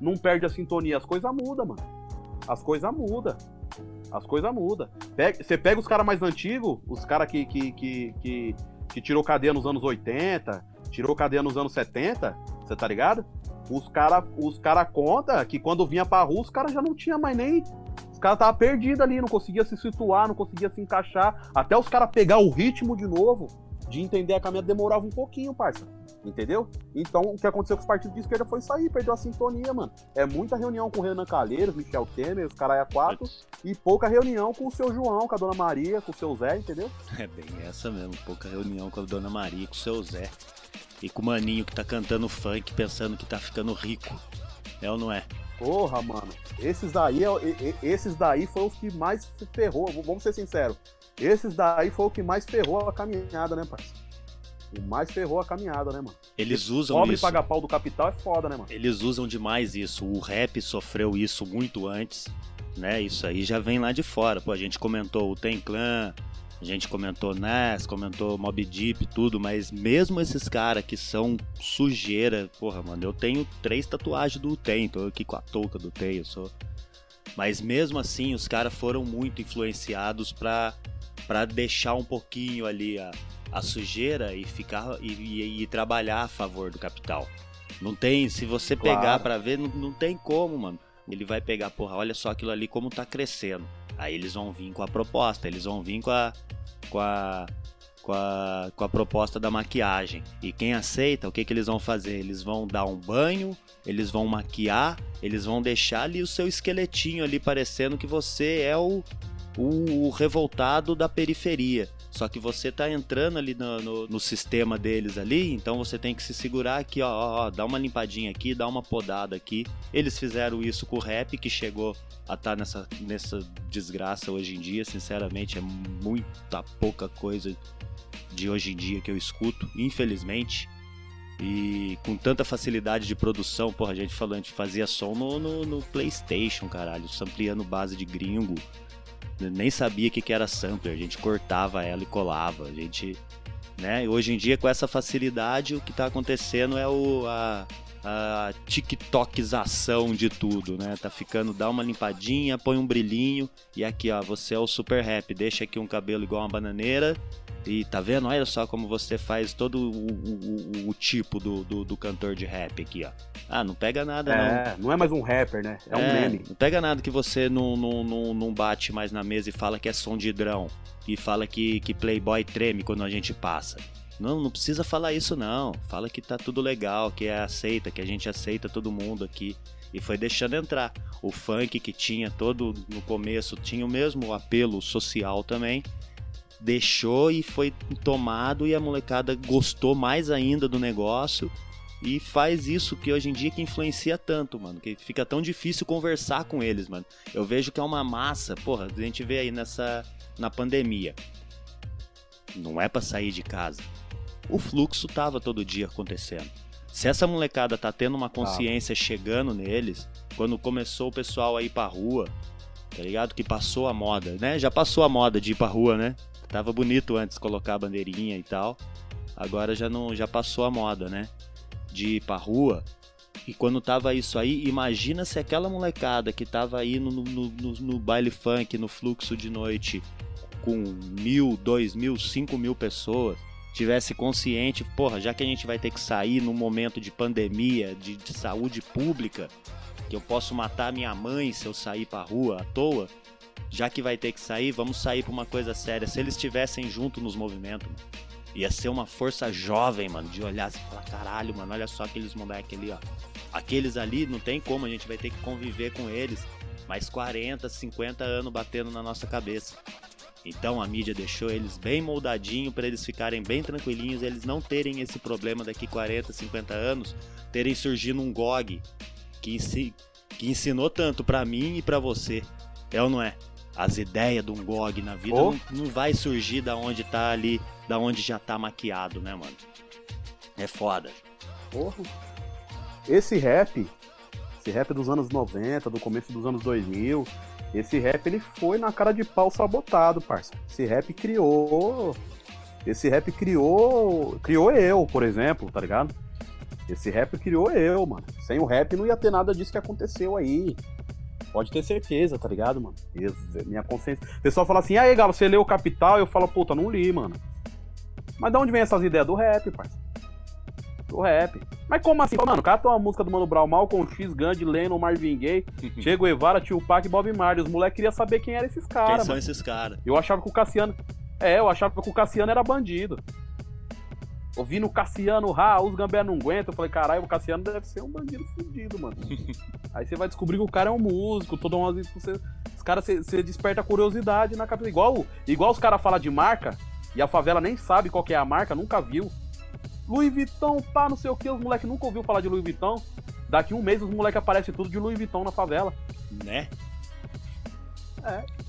Speaker 5: não perde a sintonia. As coisas mudam, mano. As coisas mudam. As coisas mudam. Você pega os caras mais antigos, os caras que, que, que, que, que tirou cadeia nos anos 80, tirou cadeia nos anos 70, você tá ligado? Os caras os cara conta que quando vinha pra rua, os caras já não tinha mais nem. Os caras tava perdidos ali, não conseguia se situar, não conseguia se encaixar. Até os caras pegar o ritmo de novo, de entender a caminhada, demorava um pouquinho, parça. Entendeu? Então, o que aconteceu com os partidos de esquerda foi sair, perdeu a sintonia, mano. É muita reunião com o Renan Calheiros, Michel Temer, os caras é quatro, e pouca reunião com o seu João, com a dona Maria, com o seu Zé, entendeu?
Speaker 2: É bem essa mesmo, pouca reunião com a Dona Maria e com o seu Zé. E com o maninho que tá cantando funk pensando que tá ficando rico. É ou não é?
Speaker 5: Porra, mano. Esses daí, é- esses daí foram os que mais ferrou. Vamos ser sinceros. Esses daí foi o que mais ferrou a caminhada, né, parceiro? O mais ferrou a caminhada, né, mano?
Speaker 2: Eles usam
Speaker 5: Pobre
Speaker 2: isso.
Speaker 5: paga pau do capital é foda, né, mano?
Speaker 2: Eles usam demais isso. O rap sofreu isso muito antes, né? Isso aí já vem lá de fora. Pô, a gente comentou o Tem Clan, a gente comentou Nas, comentou Mob Deep, tudo, mas mesmo esses caras que são sujeira, porra, mano, eu tenho três tatuagens do Tem, tô aqui com a touca do Tem, eu sou. Mas mesmo assim, os caras foram muito influenciados pra, pra deixar um pouquinho ali a, a sujeira e ficar e, e- e trabalhar a favor do capital. Não tem, se você
Speaker 5: Claro.
Speaker 2: pegar pra ver, não, não tem como, mano. Ele vai pegar, porra, olha só aquilo ali como tá crescendo. Aí eles vão vir com a proposta, eles vão vir com a com a com a, com a proposta da maquiagem. E quem aceita, o que, que eles vão fazer? Eles vão dar um banho, eles vão maquiar, eles vão deixar ali o seu esqueletinho ali parecendo que você é o, o, o revoltado da periferia. Só que você tá entrando ali no, no, no sistema deles ali, então você tem que se segurar aqui, ó, ó, ó, dá uma limpadinha aqui, dá uma podada aqui. Eles fizeram isso com o rap, que chegou a estar nessa, nessa desgraça hoje em dia, sinceramente, é muita pouca coisa de hoje em dia que eu escuto, infelizmente. E com tanta facilidade de produção, porra, a gente falando, a gente fazia som no, no, no PlayStation, caralho, sampleando base de gringo. Nem sabia o que, que era sampler, a gente cortava ela e colava, a gente. Né? E Hoje em dia, com essa facilidade, o que tá acontecendo é o, a, a TikTokização de tudo, né? Tá ficando, dá uma limpadinha, põe um brilhinho, e aqui, ó, você é o super rap, deixa aqui um cabelo igual uma bananeira, e tá vendo? Olha só como você faz todo o, o- o- tipo do, do, do cantor de rap aqui, ó. Ah, não pega nada, não.
Speaker 5: É, não é mais um rapper, né? É, um meme.
Speaker 2: Não pega nada que você não, não, não, não bate mais na mesa e fala que é som de hidrão. E fala que, que Playboy treme quando a gente passa. Não, não precisa falar isso não. Fala que tá tudo legal, que é aceita, que a gente aceita todo mundo aqui. E foi deixando entrar. O funk que tinha todo no começo, tinha o mesmo apelo social também. Deixou e foi tomado e a molecada gostou mais ainda do negócio e faz isso que hoje em dia que influencia tanto, mano, que fica tão difícil conversar com eles, mano. Eu vejo que é uma massa, porra, a gente vê aí nessa na pandemia. Não é pra sair de casa. O fluxo tava todo dia acontecendo. Se essa molecada tá tendo uma consciência chegando neles, quando começou o pessoal a ir pra rua, tá ligado? Que passou a moda, né? Já passou a moda de ir pra rua, né? Tava bonito antes colocar a bandeirinha e tal. Agora já não, já passou a moda, né? De ir pra rua. E quando tava isso aí, imagina se aquela molecada que tava aí no, no, no, no baile funk, no fluxo de noite, com mil, dois mil, cinco mil pessoas, tivesse consciente, porra, já que a gente vai ter que sair num momento de pandemia, de, de saúde pública, que eu posso matar minha mãe se eu sair pra rua à toa, já que vai ter que sair, vamos sair pra uma coisa séria. Se eles estivessem junto nos movimentos, mano, ia ser uma força jovem, mano, de olhar assim e falar, caralho, mano, olha só aqueles moleques ali, ó. Aqueles ali, não tem como, a gente vai ter que conviver com eles mais 40, 50 anos batendo na nossa cabeça. Então a mídia deixou eles bem moldadinho para eles ficarem bem tranquilinhos, eles não terem esse problema daqui 40, 50 anos, terem surgido um GOG que, ensi- que ensinou tanto pra mim e pra você. É ou não é? As ideias de um GOG na vida
Speaker 5: Oh.
Speaker 2: não, não vai surgir da onde tá ali, da onde já tá maquiado, né, mano? É foda.
Speaker 5: Porra. Esse rap, esse rap dos anos 90, do começo dos anos 2000, esse rap ele foi na cara de pau sabotado, parça. Esse rap criou. Esse rap criou. Criou eu, por exemplo, tá ligado? Esse rap criou eu, mano. Sem o rap não ia ter nada disso que aconteceu aí. Pode ter certeza, tá ligado, mano? Minha consciência. O pessoal fala assim, aí, Galo, você leu o Capital? Eu falo, puta, não li, mano. Mas de onde vem essas ideias? Do rap, parça. Do rap. Mas como assim? Mano, o cara tem uma música do Mano Brown, Malcolm X, Gandhi, Lennon, Marvin Gaye, Che Guevara, Tupac e Bob Marley. Os moleques queriam saber quem eram esses
Speaker 2: Quem
Speaker 5: caras,
Speaker 2: são
Speaker 5: mano.
Speaker 2: esses caras?
Speaker 5: Eu achava que o Cassiano... É, eu achava que o Cassiano era bandido. Ouvindo o Cassiano, ah, os gambé não aguentam. Eu falei, caralho, o Cassiano deve ser um bandido fudido, mano. Aí você vai descobrir que o cara é um músico, todo mundo. Você, os caras, você, você desperta a curiosidade na cabeça. Igual, igual os caras falam de marca e a favela nem sabe qual que é a marca, nunca viu. Louis Vuitton, pá, não sei o que, os moleques nunca ouviu falar de Louis Vuitton. Daqui um mês os moleques aparecem tudo de Louis Vuitton na favela.
Speaker 2: Né?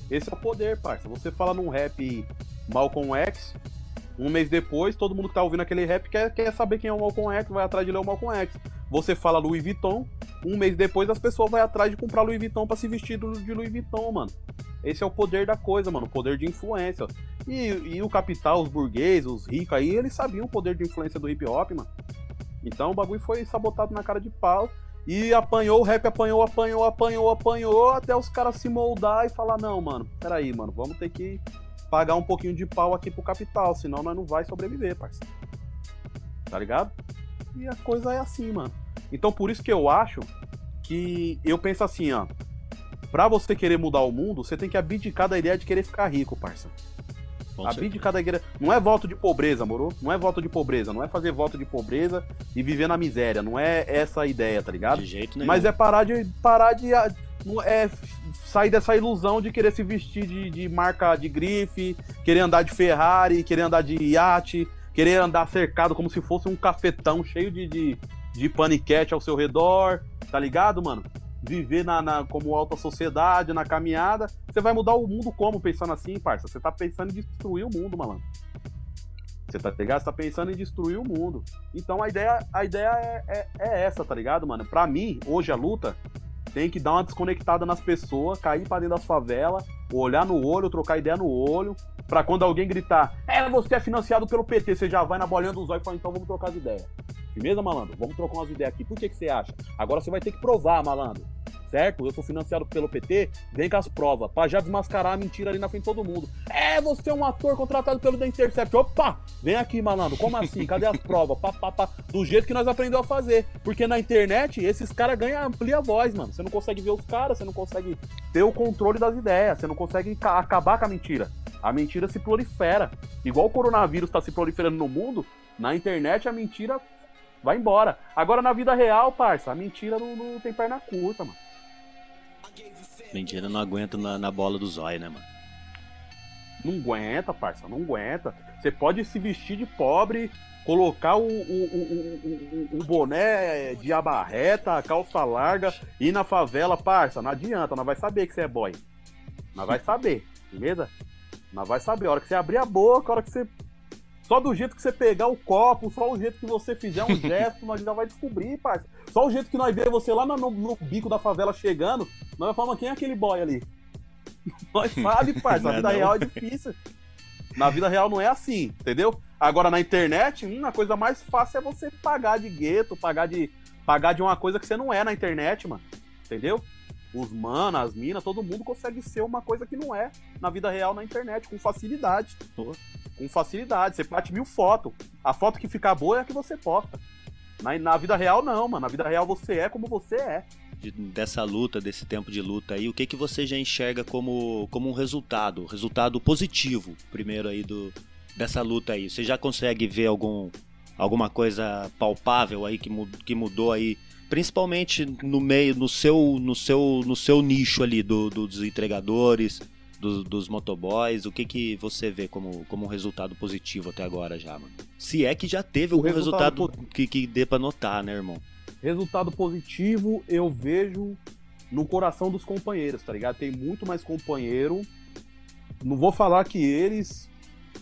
Speaker 5: Esse é o poder, parça. Você fala num rap Malcolm X, Um mês depois, todo mundo que tá ouvindo aquele rap quer, quer saber quem é o Malcolm X, vai atrás de ler o Malcolm X. Você fala Louis Vuitton, um mês depois as pessoas vão atrás de comprar Louis Vuitton pra se vestir de Louis Vuitton, mano. Esse é o poder da coisa, mano, o poder de influência. E, e o capital, os burgueses, os ricos aí, eles sabiam o poder de influência do hip hop, mano. Então o bagulho foi sabotado na cara de pau. E apanhou, o rap apanhou, apanhou, apanhou, apanhou, até os caras se moldar e falar, não, mano, peraí, mano, vamos ter que pagar um pouquinho de pau aqui pro capital, senão nós não vai sobreviver, parceiro. Tá ligado? E a coisa é assim, mano. Então por isso que eu acho que eu penso assim, ó. Pra você querer mudar o mundo, você tem que abdicar da ideia de querer ficar rico, parça.
Speaker 2: Com.
Speaker 5: Abdicar da ideia. Não é voto de pobreza, moro? Não é voto de pobreza. Não é fazer voto de pobreza e viver na miséria. Não é essa a ideia, tá ligado?
Speaker 2: De jeito nenhum.
Speaker 5: Mas é parar de. parar de. É sair dessa ilusão de querer se vestir de, de marca de grife, querer andar de Ferrari, querer andar de iate, querer andar cercado como se fosse um cafetão cheio de, de, de paniquete ao seu redor, tá ligado, mano? Viver na, na- como alta sociedade, na caminhada. Você vai mudar o mundo como pensando assim, parça? Você tá pensando em destruir o mundo, malandro. Você tá ligado? Você tá pensando em destruir o mundo. Então a ideia, a ideia é, é, é essa, tá ligado, mano? Pra mim, hoje a luta tem que dar uma desconectada nas pessoas, cair pra dentro das favelas, olhar no olho, trocar ideia no olho, pra quando alguém gritar, é, você é financiado pelo PT, você já vai na bolinha dos olhos e fala, então vamos trocar as ideias. Firmeza, malandro? Vamos trocar umas ideias aqui. Por que, que você acha? Agora você vai ter que provar, malandro. Certo? Eu sou financiado pelo PT, vem com as provas, pra já desmascarar a mentira ali na frente de todo mundo. É, você é um ator contratado pelo The Intercept. Opa! Vem aqui, malandro. Como assim? Cadê as provas? Pá, pá, pá. Do jeito que nós aprendemos a fazer. Porque na internet, esses caras ganham, amplia a voz, mano. Você não consegue ver os caras, você não consegue ter o controle das ideias, você não consegue ca- acabar com a mentira. A mentira se prolifera. Igual o coronavírus tá se proliferando no mundo, na internet a mentira vai embora. Agora na vida real, parça, a mentira não, não tem perna curta, mano.
Speaker 2: Mentira não aguenta na, na bola do zóio, né, mano?
Speaker 5: Não aguenta, parça, não aguenta. Você pode se vestir de pobre, colocar o, o, o, o, boné de abarreta, a calça larga, ir na favela, parça, não adianta, nós vai saber que você é boy. Nós vai saber, beleza? Nós vai saber. A hora que você abrir a boca, a hora que você. Só do jeito que você pegar o copo, só o jeito que você fizer um gesto, nós já vai descobrir, parça. Só o jeito que nós ver você lá no, no bico da favela chegando, nós falar, quem é aquele boy ali? Nós sabe, parça. A
Speaker 2: é
Speaker 5: vida
Speaker 2: não.
Speaker 5: real é difícil. Na vida real não é assim, entendeu? Agora na internet, hum, a coisa mais fácil é você pagar de gueto, pagar de pagar de uma coisa que você não é na internet, mano. Entendeu? Os manos, as minas, todo mundo consegue ser uma coisa que não é na vida real na internet, com facilidade. Com facilidade. Você bate mil fotos. A foto que ficar boa é a que você posta. Na, na vida real, não, mano. Na vida real você é como você é.
Speaker 2: De- dessa luta, desse tempo de luta aí, o que que você já enxerga como, como um resultado, resultado positivo, primeiro aí do dessa luta aí? Você já consegue ver algum alguma coisa palpável aí que, que mudou aí, principalmente no meio, no seu no seu no seu nicho ali do, do- dos entregadores, do- dos motoboys, o que que você vê como, como um resultado positivo até agora já, mano? Se é que já teve
Speaker 5: O
Speaker 2: algum
Speaker 5: resultado
Speaker 2: resultado, que, que dê pra notar, né, irmão?
Speaker 5: Resultado positivo eu vejo no coração dos companheiros, tá ligado? Tem muito mais companheiro. Não vou falar que eles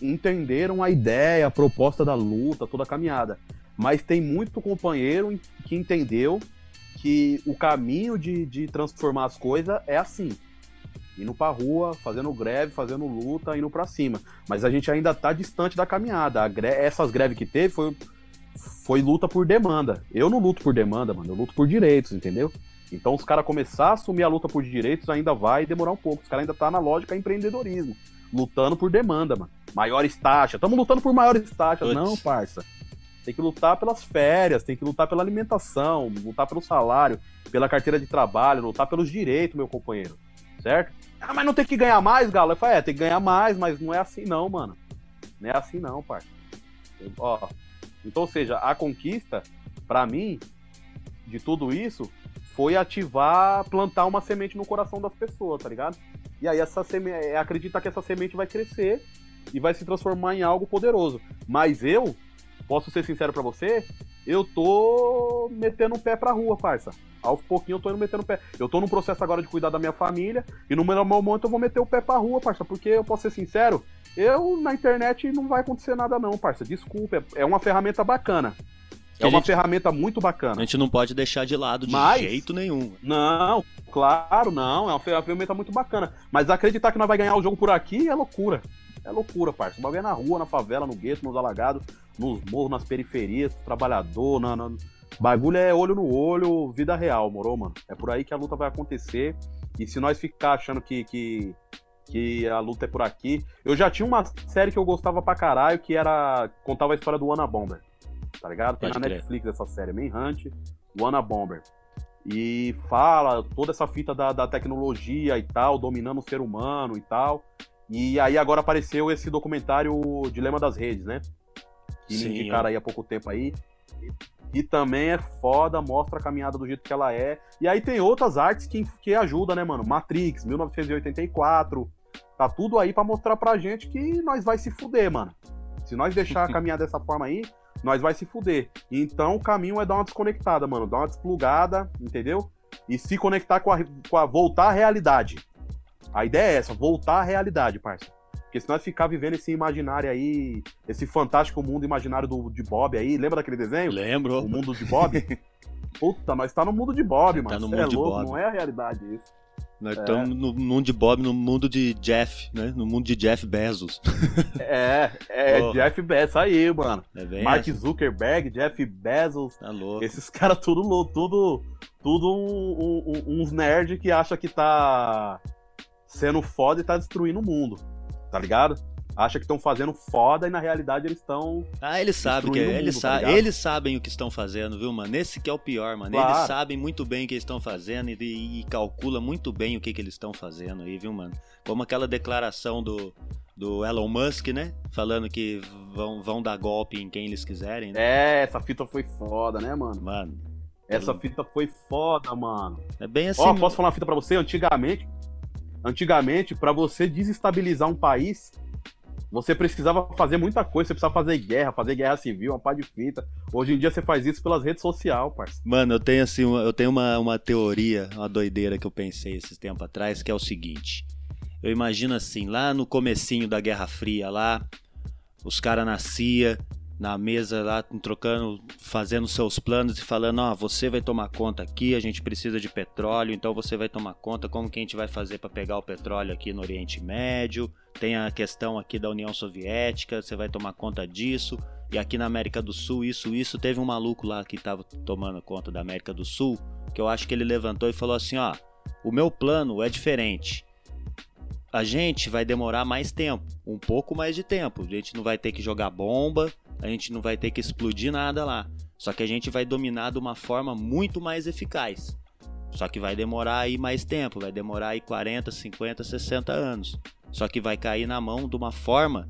Speaker 5: entenderam a ideia, a proposta da luta, toda a caminhada. Mas tem muito companheiro que entendeu que o caminho de, de transformar as coisas é assim. Indo pra rua, fazendo greve, fazendo luta, indo pra cima. Mas a gente ainda tá distante da caminhada. A gre- Essas greves que teve foi, foi luta por demanda. Eu não luto por demanda, mano. Eu luto por direitos, entendeu? Então os caras começar a assumir a luta por direitos ainda vai demorar um pouco. Os caras ainda tá na lógica empreendedorismo. Lutando por demanda, mano. Maiores taxas. Estamos lutando por maiores taxas. Não, parça. Tem que lutar pelas férias, tem que lutar pela alimentação, lutar pelo salário, pela carteira de trabalho, lutar pelos direitos, meu companheiro. Certo? Ah, mas não tem que ganhar mais, Galo? Eu falei, é, tem que ganhar mais, mas não é assim não, mano. Não é assim não, parça. Ó, então, ou seja, a conquista, pra mim, de tudo isso, foi ativar, plantar uma semente no coração das pessoas, tá ligado? E aí essa semente, acredita que essa semente vai crescer e vai se transformar em algo poderoso. Mas eu, posso ser sincero pra você, eu tô metendo o pé pra rua, parça. Aos pouquinhos eu tô indo metendo o pé. Eu tô num processo agora de cuidar da minha família, e no meu momento eu vou meter o pé pra rua, parça, porque eu posso ser sincero, eu na internet não vai acontecer nada não, parça. Desculpa, é uma ferramenta bacana. É
Speaker 2: A
Speaker 5: uma
Speaker 2: gente-
Speaker 5: ferramenta muito
Speaker 2: A
Speaker 5: bacana.
Speaker 2: gente não pode deixar de lado de
Speaker 5: Mas-
Speaker 2: jeito nenhum.
Speaker 5: Não, claro, não. É uma fer- ferramenta muito bacana. Mas acreditar que nós vai ganhar o jogo por aqui é loucura. É loucura, parça. O bagulho é na rua, na favela, no gueto, nos alagados, nos morros, nas periferias, trabalhador, na, na- Bagulho é olho no olho, vida real, moro, mano? É por aí que a luta vai acontecer. E se nós ficar achando que, que, que a luta é por aqui. Eu já tinha uma série que eu gostava pra caralho, que era. contava a história do Ana Bomber. Tá ligado? Tem
Speaker 2: Pode
Speaker 5: na
Speaker 2: crer.
Speaker 5: Netflix essa série, Manhunt, o Ana Bomber. E fala toda essa fita da, da tecnologia e tal, dominando o ser humano e tal. E aí agora apareceu esse documentário Dilema das Redes, né? Que
Speaker 2: Sim,
Speaker 5: me indicaram aí há pouco tempo aí. E, também é foda, mostra a caminhada do jeito que ela é. E aí tem outras artes que, que ajudam, né, mano? Matrix, 1984. Tá tudo aí pra mostrar pra gente que nós vai se fuder, mano. Se nós deixar caminhar dessa forma aí, nós vai se fuder. Então o caminho é dar uma desconectada, mano. Dar uma desplugada, entendeu? E se conectar com a, com a. voltar à realidade. A ideia é essa, voltar à realidade, parça. Porque se nós ficar vivendo esse imaginário aí, esse fantástico mundo imaginário do, de Bob aí, lembra daquele desenho?
Speaker 2: Lembro.
Speaker 5: O mundo de Bob? Puta, nós tá no mundo de Bob,
Speaker 2: Tá
Speaker 5: mano.
Speaker 2: no
Speaker 5: Cê
Speaker 2: mundo
Speaker 5: é
Speaker 2: de
Speaker 5: louco,
Speaker 2: Bob.
Speaker 5: não é a realidade isso.
Speaker 2: Nós
Speaker 5: É.
Speaker 2: estamos no mundo de Bob, no mundo de Jeff, né? No mundo de Jeff Bezos.
Speaker 5: É, é
Speaker 2: Porra.
Speaker 5: Jeff Bezos aí, mano.
Speaker 2: É
Speaker 5: Mark
Speaker 2: essa.
Speaker 5: Zuckerberg, Jeff Bezos,
Speaker 2: Tá louco.
Speaker 5: esses caras tudo, lou- tudo, tudo um- um- uns nerd que acha que tá sendo foda e tá destruindo o mundo, tá ligado? Acha que estão fazendo foda e na realidade eles estão
Speaker 2: Ah, eles sabem que eles,
Speaker 5: mundo,
Speaker 2: sa-
Speaker 5: tá
Speaker 2: eles sabem o que estão fazendo, viu, mano? Esse que é o pior, mano. Eles
Speaker 5: Claro.
Speaker 2: sabem muito bem o que eles estão fazendo e, e calcula muito bem o que, que eles estão fazendo aí, viu, mano? Como aquela declaração do, do Elon Musk, né? Falando que vão, vão dar golpe em quem eles quiserem, né?
Speaker 5: É, essa fita foi foda, né, mano?
Speaker 2: Mano,
Speaker 5: Essa fita foi foda, mano.
Speaker 2: é bem assim.
Speaker 5: Ó, posso falar uma fita pra você? Antigamente, antigamente, pra você desestabilizar um país, você precisava fazer muita coisa. Você precisava fazer guerra, fazer guerra civil, uma pá de fita. Hoje em dia você faz isso pelas redes sociais, parça.
Speaker 2: Mano, eu tenho assim, eu tenho uma, uma teoria, uma doideira que eu pensei esses tempos atrás, que é o seguinte. Eu imagino assim, lá no comecinho da Guerra Fria, lá, os caras nascia na mesa lá, trocando, fazendo seus planos e falando, ó, você vai tomar conta aqui, a gente precisa de petróleo, então você vai tomar conta como que a gente vai fazer para pegar o petróleo aqui no Oriente Médio. Tem a questão aqui da União Soviética, você vai tomar conta disso. E aqui na América do Sul, isso, isso, teve um maluco lá que tava tomando conta da América do Sul, que eu acho que ele levantou e falou assim, ó, o meu plano é diferente. A gente vai demorar mais tempo, um pouco mais de tempo. A gente não vai ter que jogar bomba, a gente não vai ter que explodir nada lá. Só que a gente vai dominar de uma forma muito mais eficaz. Só que vai demorar aí mais tempo, vai demorar aí 40, 50, 60 anos. Só que vai cair na mão de uma forma,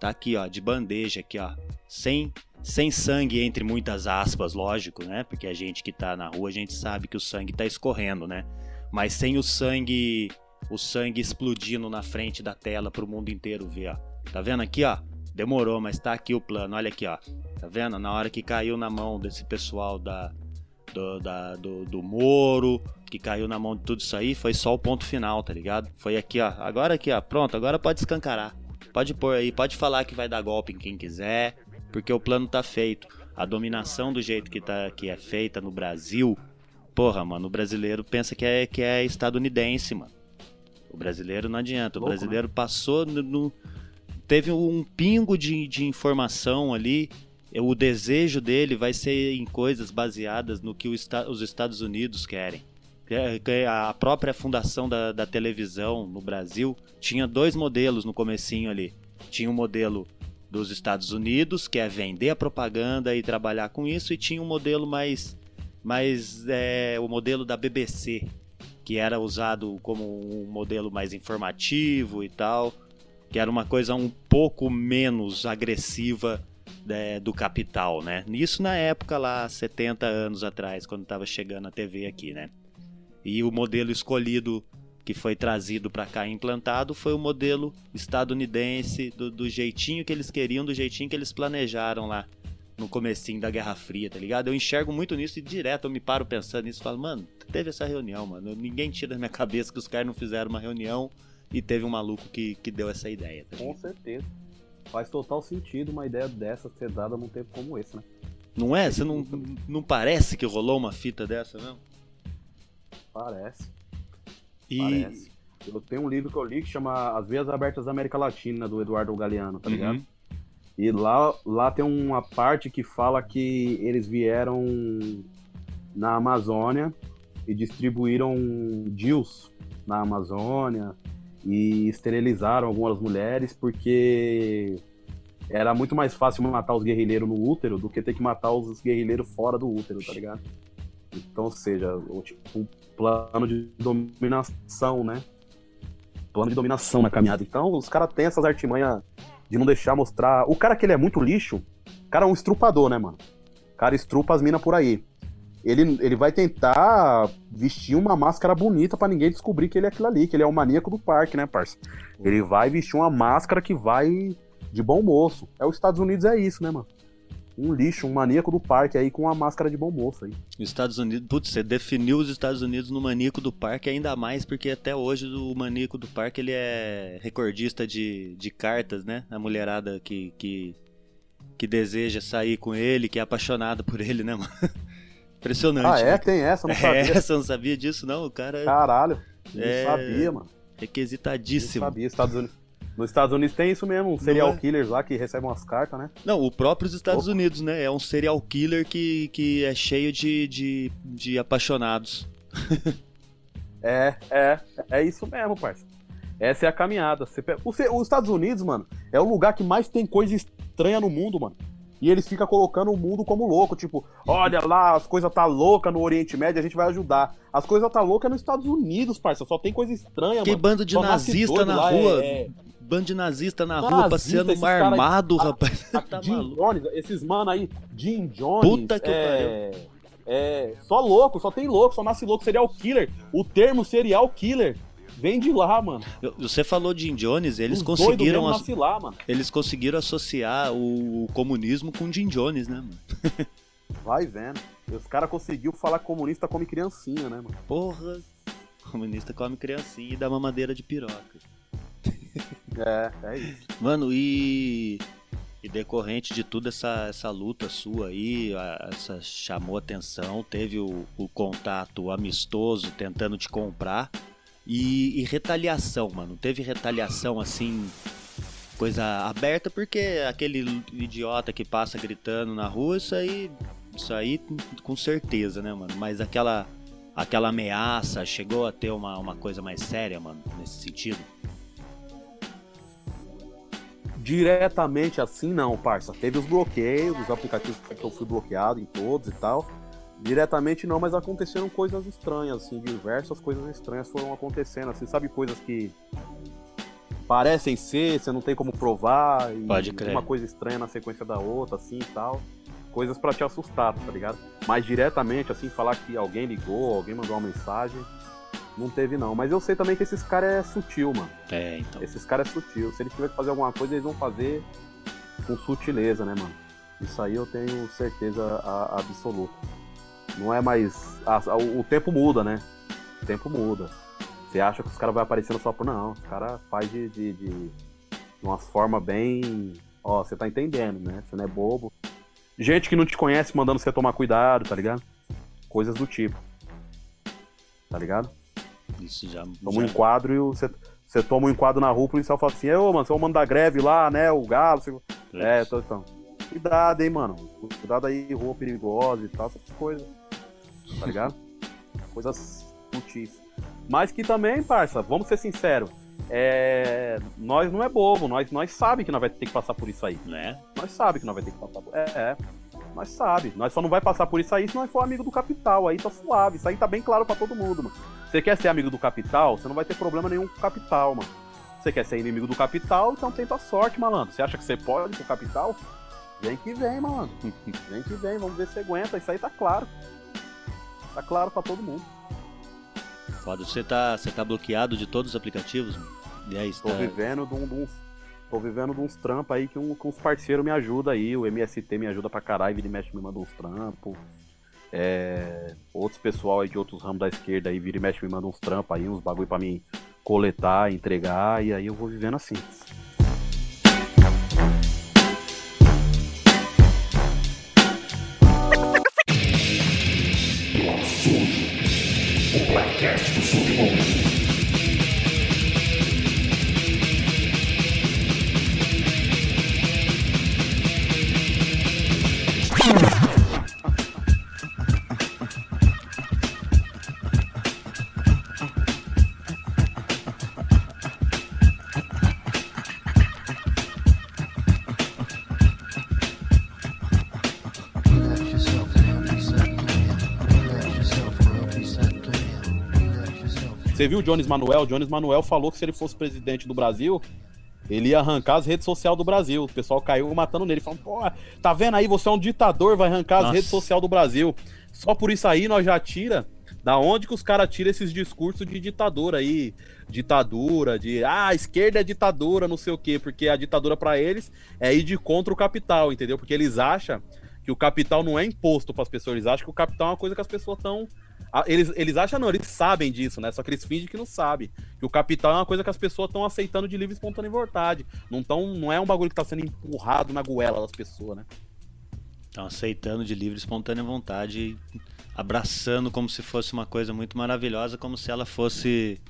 Speaker 2: tá aqui ó, de bandeja aqui ó, sem sem sangue entre muitas aspas, lógico, né? Porque a gente que tá na rua, a gente sabe que o sangue tá escorrendo, né? Mas sem o sangue, o sangue explodindo na frente da tela pro mundo inteiro ver, ó. Tá vendo aqui, ó? Demorou, mas tá aqui o plano. Olha aqui, ó. Tá vendo? Na hora que caiu na mão desse pessoal da do, da, do, do Moro, que caiu na mão de tudo isso aí, foi só o ponto final, tá ligado? Foi aqui, ó. Agora aqui, ó. Pronto, agora pode escancarar. Pode pôr aí, pode falar que vai dar golpe em quem quiser, porque o plano tá feito. A dominação do jeito que, tá, que é feita no Brasil, porra, mano, o brasileiro pensa que é, que é estadunidense, mano. O brasileiro não adianta. O
Speaker 5: Louco,
Speaker 2: brasileiro passou no, no- Teve um pingo de, de informação ali. O desejo dele vai ser em coisas baseadas no que os Estados Unidos querem. É, que A própria fundação da, da televisão no Brasil tinha dois modelos no comecinho ali. Tinha o modelo dos Estados Unidos, que é vender a propaganda e trabalhar com isso, e tinha um modelo mais, mais é, o modelo da BBC, que era usado como um modelo mais informativo e tal, que era uma coisa um pouco menos agressiva né, do capital, né? Isso na época lá, 70 anos atrás, quando estava chegando a TV aqui, né? E o modelo escolhido que foi trazido para cá e implantado foi o modelo estadunidense, do, do jeitinho que eles queriam, do jeitinho que eles planejaram lá no comecinho da Guerra Fria, tá ligado? Eu enxergo muito nisso e direto eu me paro pensando nisso e falo, mano, teve essa reunião, mano. Ninguém tira da minha cabeça que os caras não fizeram uma reunião e teve um maluco que, que deu essa ideia, tá
Speaker 5: Com certeza. Faz total sentido uma ideia dessa ser dada num tempo como esse, né?
Speaker 2: Não é? Você não, não parece que rolou uma fita dessa, não?
Speaker 5: Parece,
Speaker 2: E
Speaker 5: parece. Eu tenho um livro que eu li que chama As Vias Abertas da América Latina, do Eduardo Galeano, tá ligado?
Speaker 2: Uhum.
Speaker 5: E lá, lá tem uma parte que fala que eles vieram na Amazônia e distribuíram DIUs na Amazônia e esterilizaram algumas mulheres porque era muito mais fácil matar os guerrilheiros no útero do que ter que matar os guerrilheiros fora do útero, tá ligado? Então, ou seja, o tipo, plano de dominação, né? Plano de dominação na caminhada. Então, os caras têm essas artimanhas de não deixar mostrar. O cara que ele é muito lixo, o cara é um estrupador, né, mano? O cara estrupa as minas por aí. Ele, ele vai tentar vestir uma máscara bonita pra ninguém descobrir que ele é aquilo ali, que ele é o maníaco do parque, né, parça? Ele vai vestir uma máscara que vai de bom moço. É os Estados Unidos é isso, né, mano? Um lixo, um maníaco do parque aí com uma máscara de bom moço aí.
Speaker 2: os Estados Unidos, putz, você definiu os Estados Unidos no maníaco do parque ainda mais porque até hoje o maníaco do parque ele é recordista de, de cartas, né? A mulherada que, que, que deseja sair com ele, que é apaixonada por ele, né, mano? Impressionante.
Speaker 5: Ah, é?
Speaker 2: né?
Speaker 5: Tem essa, não
Speaker 2: É,
Speaker 5: sabia.
Speaker 2: essa eu não sabia disso, não. O cara é
Speaker 5: Caralho, não
Speaker 2: É,
Speaker 5: sabia, mano. Não
Speaker 2: requisitadíssimo.
Speaker 5: sabia. Estados Unidos... Nos Estados Unidos tem isso mesmo, um serial
Speaker 2: é?
Speaker 5: killers lá que recebe umas cartas, né?
Speaker 2: Não, o próprio Estados
Speaker 5: Opa.
Speaker 2: Unidos, né? É um serial killer que, que é cheio de, de, de apaixonados.
Speaker 5: É, é, é isso mesmo, parça. Essa é a caminhada. Você Os Estados Unidos, mano, é o lugar que mais tem coisa estranha no mundo, mano. E eles ficam colocando o mundo como louco, tipo, olha lá, as coisas tá louca no Oriente Médio, a gente vai ajudar. As coisas tá louca nos Estados Unidos, parça, só tem coisa estranha,
Speaker 2: Que
Speaker 5: mano.
Speaker 2: bando de
Speaker 5: Só
Speaker 2: nazista na
Speaker 5: lá,
Speaker 2: rua.
Speaker 5: é- é-
Speaker 2: Bando de nazista na
Speaker 5: Nazista,
Speaker 2: rua passeando
Speaker 5: cara-
Speaker 2: armado,
Speaker 5: Ah,
Speaker 2: rapaz. tá
Speaker 5: Jim. Jones, esses mano aí, Jim Jones.
Speaker 2: Puta que
Speaker 5: é, é, só louco, só tem louco, só nasce louco, serial killer. O termo serial killer vem de lá, mano.
Speaker 2: Você falou de Jim Jones, eles
Speaker 5: Os
Speaker 2: conseguiram, as-
Speaker 5: lá, mano.
Speaker 2: eles conseguiram associar o comunismo com Jim Jones, né, mano?
Speaker 5: Vai vendo. Os caras conseguiu falar comunista come criancinha, né, mano?
Speaker 2: Porra, comunista come criancinha e dá mamadeira de piroca.
Speaker 5: É, é isso.
Speaker 2: Mano, e. E decorrente de toda essa, essa luta sua aí, a- essa chamou atenção, teve o, o contato amistoso tentando te comprar. E, e retaliação, mano. Teve retaliação assim, coisa aberta, porque aquele idiota que passa gritando na rua, isso aí. Isso aí com certeza, né, mano? Mas aquela. Aquela ameaça chegou a ter uma, uma coisa mais séria, mano, nesse sentido.
Speaker 5: Diretamente assim, não, parça. Teve os bloqueios, os aplicativos que eu fui bloqueado em todos e tal. Diretamente não, mas aconteceram coisas estranhas, assim, diversas coisas estranhas foram acontecendo, assim, sabe, coisas que parecem ser, você não tem como provar, e
Speaker 2: Pode crer.
Speaker 5: uma coisa estranha na sequência da outra, assim e tal. Coisas pra te assustar, tá ligado? Mas diretamente, assim, falar que alguém ligou, alguém mandou uma mensagem, não teve não. Mas eu sei também que esses caras é sutil, mano.
Speaker 2: É, então.
Speaker 5: Esses caras é sutil. Se eles tiverem que fazer alguma coisa, eles vão fazer com sutileza, né, mano? Isso aí eu tenho certeza absoluta. Não é mais. a- a- o, o tempo muda, né? O tempo muda. Você acha que os caras vão aparecendo só por. Não, os caras faz de, de, de, uma forma bem. Ó, você tá entendendo, né? Você não é bobo. Gente que não te conhece mandando você tomar cuidado, tá ligado? Coisas do tipo. Tá ligado?
Speaker 2: Isso já.
Speaker 5: Toma um
Speaker 2: já-
Speaker 5: enquadro e o- você, você toma um enquadro na rua, o policial fala assim, ô, mano, você vai mandar greve lá, né, o galo, você... É, então. Cuidado, hein, mano. Cuidado aí, rua perigosa e tal, essas coisas. Tá ligado? Coisas sutis. Mas que também, parça, vamos ser sinceros, é... nós não é bobo, nós, nós sabe que nós vai ter que passar por isso aí.
Speaker 2: Né?
Speaker 5: Nós sabe que nós vai ter que passar por... É, é. Nós sabe. Nós só não vai passar por isso aí se nós for amigo do capital. Aí tá suave. Isso aí tá bem claro pra todo mundo, mano. Você quer ser amigo do capital, você não vai ter problema nenhum com o capital, mano. Você quer ser inimigo do capital, então tenta a sorte, malandro. Você acha que você pode com o capital? Vem que vem, malandro. Vem que vem, vamos ver se você aguenta. Isso aí tá claro. Tá claro pra todo mundo.
Speaker 2: Foda, você tá, você tá bloqueado de todos os aplicativos? mano? E aí,
Speaker 5: Tô
Speaker 2: tá...
Speaker 5: vivendo de um, de um- Tô vivendo de uns trampos aí que, um, que uns parceiros me ajudam aí. O MST me ajuda pra caralho, vira e mexe me manda uns trampos. É, outros pessoal aí de outros ramos da esquerda aí vira e mexe me manda uns trampos aí, uns bagulho pra mim coletar, entregar, e aí eu vou vivendo assim. Você viu o Jones Manuel? O Jones Manuel falou que se ele fosse presidente do Brasil, ele ia arrancar as redes sociais do Brasil. O pessoal caiu matando nele, falando, pô, tá vendo aí, você é um ditador, vai arrancar
Speaker 2: Nossa.
Speaker 5: as redes sociais do Brasil. Só por isso aí nós já tira. Da onde que os caras tiram esses discursos de ditadura aí? Ditadura, de ah, a esquerda é ditadura, não sei o quê, porque a ditadura pra eles é ir de contra o capital, entendeu? Porque eles acham que o capital não é imposto pras pessoas, eles acham que o capital é uma coisa que as pessoas estão eles, eles acham não, eles sabem disso, né? Só que eles fingem que não sabem. Que o capital é uma coisa que as pessoas estão aceitando de livre e espontânea vontade. Não, tão, não é um bagulho que tá sendo empurrado na goela das pessoas, né?
Speaker 2: Estão aceitando de livre e espontânea vontade, abraçando como se fosse uma coisa muito maravilhosa, como se ela fosse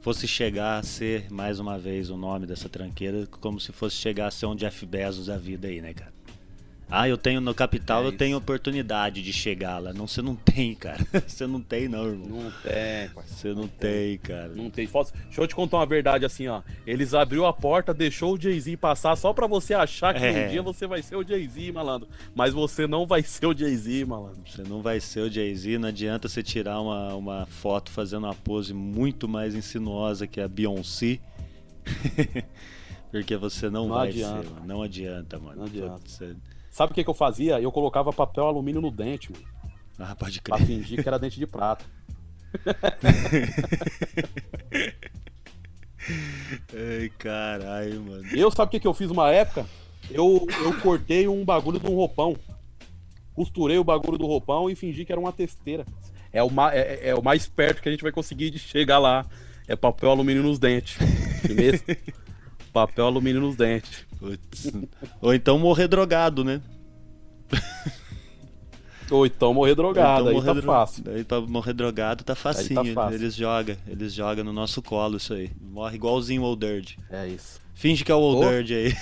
Speaker 2: fosse chegar a ser mais uma vez o nome dessa tranqueira, como se fosse chegar a ser um Jeff Bezos da vida aí, né, cara? Ah, eu tenho no capital,
Speaker 5: É
Speaker 2: eu tenho oportunidade de chegar lá. Não, você não tem, cara. Você não tem, não, irmão.
Speaker 5: Não tem, parceiro.
Speaker 2: Você não tem, cara.
Speaker 5: Não tem. Deixa eu te contar uma verdade assim, ó. Eles abriu a porta, deixou o Jay-Z passar só pra você achar que
Speaker 2: É.
Speaker 5: um dia você vai ser o Jay-Z, malandro. Mas você não vai ser o Jay-Z, malandro.
Speaker 2: Você não vai ser o Jay-Z, não adianta você tirar uma, uma foto fazendo uma pose muito mais insinuosa que a Beyoncé. Porque você não,
Speaker 5: Não
Speaker 2: vai
Speaker 5: adianta.
Speaker 2: ser, mano. Não adianta, mano.
Speaker 5: Não adianta.
Speaker 2: Você-
Speaker 5: Sabe o que, que eu fazia? Eu colocava papel alumínio no dente, mano.
Speaker 2: Ah, pode
Speaker 5: Pra
Speaker 2: crer.
Speaker 5: fingir que era dente de prata.
Speaker 2: Ai, caralho, mano.
Speaker 5: Eu, sabe o que, que eu fiz uma época? Eu, eu cortei um bagulho de um roupão. Costurei o bagulho do roupão e fingi que era uma testeira. É o, ma- é, é o mais perto que a gente vai conseguir de chegar lá. É papel alumínio nos dentes. papel alumínio nos dentes.
Speaker 2: Putz. Ou então morrer drogado, né?
Speaker 5: Ou então morrer drogado,
Speaker 2: Ou então
Speaker 5: aí
Speaker 2: morrer
Speaker 5: tá
Speaker 2: dro-
Speaker 5: fácil.
Speaker 2: Aí pra morrer drogado tá facinho.
Speaker 5: fácil.
Speaker 2: Eles jogam, eles jogam no nosso colo isso aí. Morre igualzinho o Old Dirty.
Speaker 5: É isso.
Speaker 2: Finge que é o Old. Dirty aí.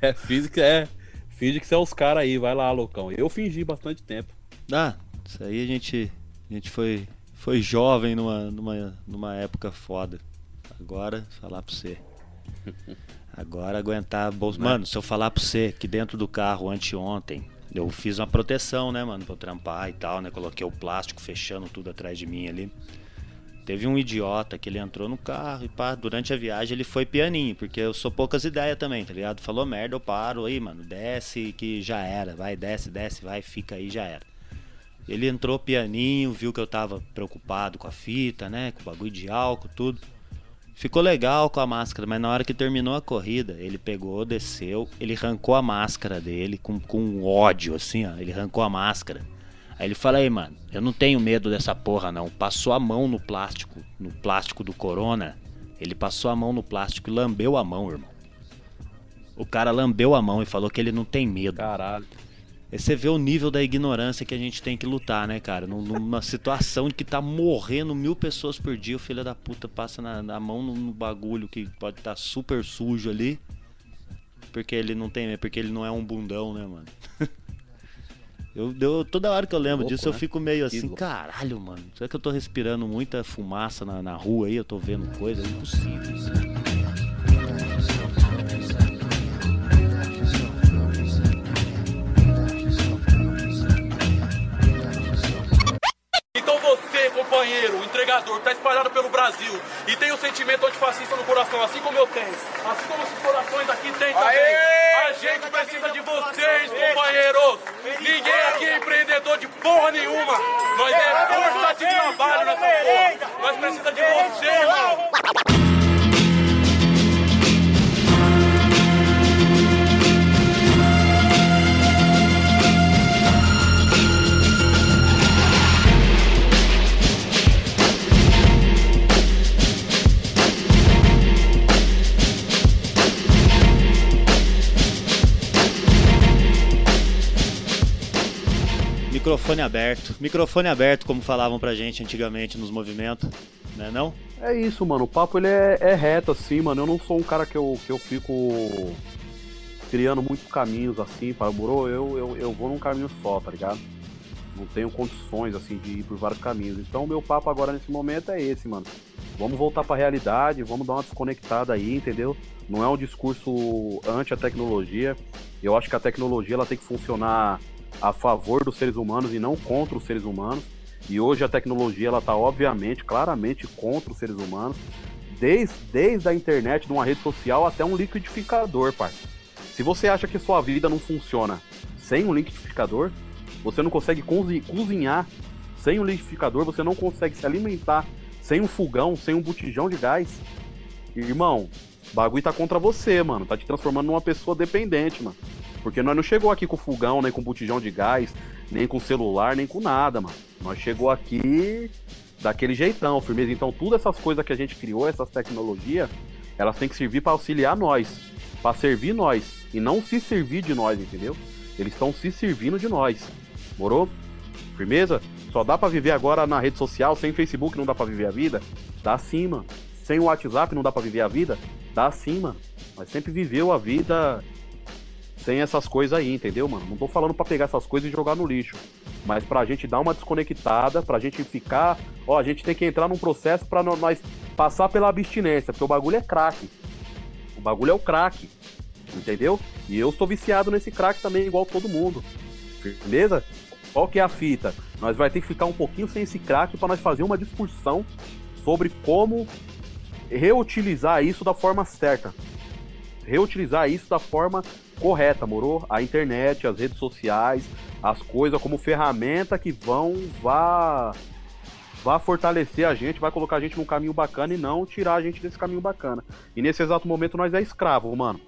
Speaker 5: É, física é. Finge que você é os caras aí, vai lá, loucão. Eu fingi bastante tempo.
Speaker 2: Ah, isso aí a gente, a gente foi, foi jovem numa, numa, numa época foda. Agora, falar pra você. Agora aguentar a bolsa. Mano, se eu falar pra você que dentro do carro anteontem eu fiz uma proteção, né, mano, pra eu trampar e tal, né? Coloquei o plástico fechando tudo atrás de mim ali. Teve um idiota que ele entrou no carro e pá, durante a viagem ele foi pianinho, porque eu sou poucas ideias também, tá ligado? Falou merda, eu paro aí, mano, desce que já era, vai, desce, desce, vai, fica aí, já era. Ele entrou pianinho, viu que eu tava preocupado com a fita, né, com o bagulho de álcool, tudo. Ficou legal com a máscara, mas na hora que terminou a corrida, ele pegou, desceu, ele arrancou a máscara dele com, com ódio, assim, ó. Ele arrancou a máscara. Aí ele fala aí, mano, eu não tenho medo dessa porra, não. Passou a mão no plástico, no plástico do Corona. Ele passou a mão no plástico e lambeu a mão, irmão. O cara lambeu a mão e falou que ele não tem medo.
Speaker 5: Caralho.
Speaker 2: Aí você vê o nível da ignorância que a gente tem que lutar, né, cara? Num- Numa situação de que tá morrendo mil pessoas por dia, o filho da puta passa na, na mão no, no bagulho que pode estar super sujo ali. Porque ele não tem, porque ele não é um bundão, né, mano? Eu, eu- toda hora que eu lembro disso, eu
Speaker 5: né?
Speaker 2: fico meio assim, caralho, mano. Será que eu tô respirando muita fumaça na, na rua aí? Eu tô vendo coisa? É impossível. isso.
Speaker 7: Companheiro, o entregador, que tá espalhado pelo Brasil e tem o sentimento antifascista no coração, assim como eu tenho, assim como esses corações aqui têm também. A gente precisa de vocês, companheiros. Ninguém aqui é empreendedor de porra nenhuma. Nós é força de trabalho nessa porra. Nós precisamos de você, irmão.
Speaker 2: Microfone aberto. Microfone aberto, como falavam pra gente antigamente nos movimentos, né não?
Speaker 5: É isso, mano. O papo ele é, é reto, assim, mano. Eu não sou um cara que eu, que eu fico criando muitos caminhos assim para Muro. Eu, eu, eu vou num caminho só, tá ligado? Não tenho condições, assim, de ir por vários caminhos. Então, o meu papo agora nesse momento é esse, mano. Vamos voltar pra realidade, vamos dar uma desconectada aí, entendeu? Não é um discurso anti a tecnologia. Eu acho que a tecnologia ela tem que funcionar a favor dos seres humanos e não contra os seres humanos. E hoje a tecnologia ela está obviamente, claramente contra os seres humanos, desde, desde a internet, de uma rede social até um liquidificador, parça. Se você acha que sua vida não funciona sem um liquidificador, você não consegue cozinhar sem um liquidificador, você não consegue se alimentar sem um fogão, sem um botijão de gás. Irmão, o bagulho tá contra você, mano. Tá te transformando numa pessoa dependente, mano. Porque nós não chegou aqui com fogão, nem com botijão de gás, nem com celular, nem com nada, mano. Nós chegou aqui daquele jeitão, firmeza. Então, todas essas coisas que a gente criou, essas tecnologias, elas têm que servir para auxiliar nós, para servir nós e não se servir de nós, entendeu? Eles estão se servindo de nós. Morou? Firmeza? Só dá para viver agora na rede social, sem Facebook não dá para viver a vida? Dá sim, mano. Sem o WhatsApp não dá para viver a vida? Dá sim, mano. Mas sempre viveu a vida sem essas coisas aí, entendeu, mano? Não tô falando para pegar essas coisas e jogar no lixo, mas pra gente dar uma desconectada, pra gente ficar, ó, a gente tem que entrar num processo para nós passar pela abstinência, porque o bagulho é crack. O bagulho é o crack, entendeu? E eu estou viciado nesse crack também, igual todo mundo. Beleza? Qual que é a fita? Nós vai ter que ficar um pouquinho sem esse crack para nós fazer uma discussão sobre como reutilizar isso da forma certa. Reutilizar isso da forma correta, morou? A internet, as redes sociais, as coisas como ferramenta que vão vá vá fortalecer a gente, vai colocar a gente num caminho bacana e não tirar a gente desse caminho bacana. E nesse exato momento nós é escravo, mano.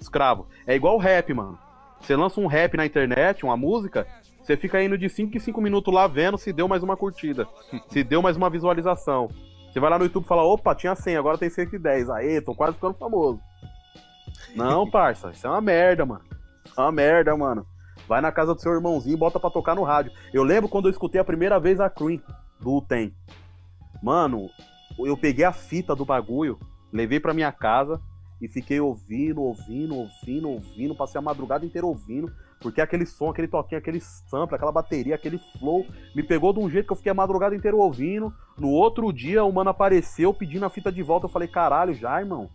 Speaker 5: Escravo. É igual rap, mano. Você lança um rap na internet, uma música, você fica indo de 5 em 5 minutos lá vendo se deu mais uma curtida, se deu mais uma visualização. Você vai lá no YouTube e fala, opa, tinha 100, agora tem 110. Aê, tô quase ficando famoso. Não, parça, isso é uma merda, mano. Isso é uma merda, mano. Vai na casa do seu irmãozinho e bota pra tocar no rádio. Eu lembro quando eu escutei a primeira vez a Cream do Tem. Mano, eu peguei a fita do bagulho, levei pra minha casa e fiquei ouvindo, ouvindo, ouvindo, ouvindo, passei a madrugada inteira ouvindo, porque aquele som, aquele toquinho, aquele sample, aquela bateria, aquele flow, me pegou de um jeito que eu fiquei a madrugada inteira ouvindo. No outro dia, o mano apareceu pedindo a fita de volta. Eu falei, caralho, já, irmão.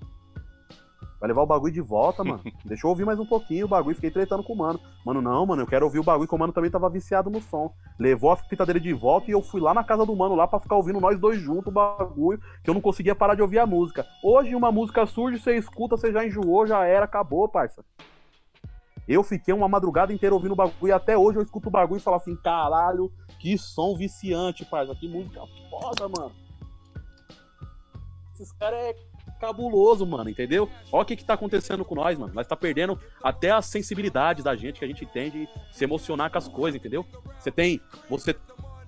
Speaker 5: Vai levar o bagulho de volta, mano. Deixa eu ouvir mais um pouquinho o bagulho. Fiquei tretando com o mano. Mano, não, mano, eu quero ouvir o bagulho, que o mano também tava viciado no som. Levou a fita dele de volta e eu fui lá na casa do mano lá pra ficar ouvindo nós dois juntos o bagulho, que eu não conseguia parar de ouvir a música. Hoje uma música surge, você escuta, você já enjoou, já era, acabou, parça. Eu fiquei uma madrugada inteira ouvindo o bagulho e até hoje eu escuto o bagulho e falo assim, caralho, que som viciante, parça. Que música foda, mano. Esses caras é cabuloso, mano, entendeu? Olha o que que tá acontecendo com nós, mano. Nós tá perdendo até a sensibilidade da gente que a gente tem de se emocionar com as coisas, entendeu? Você tem. Você,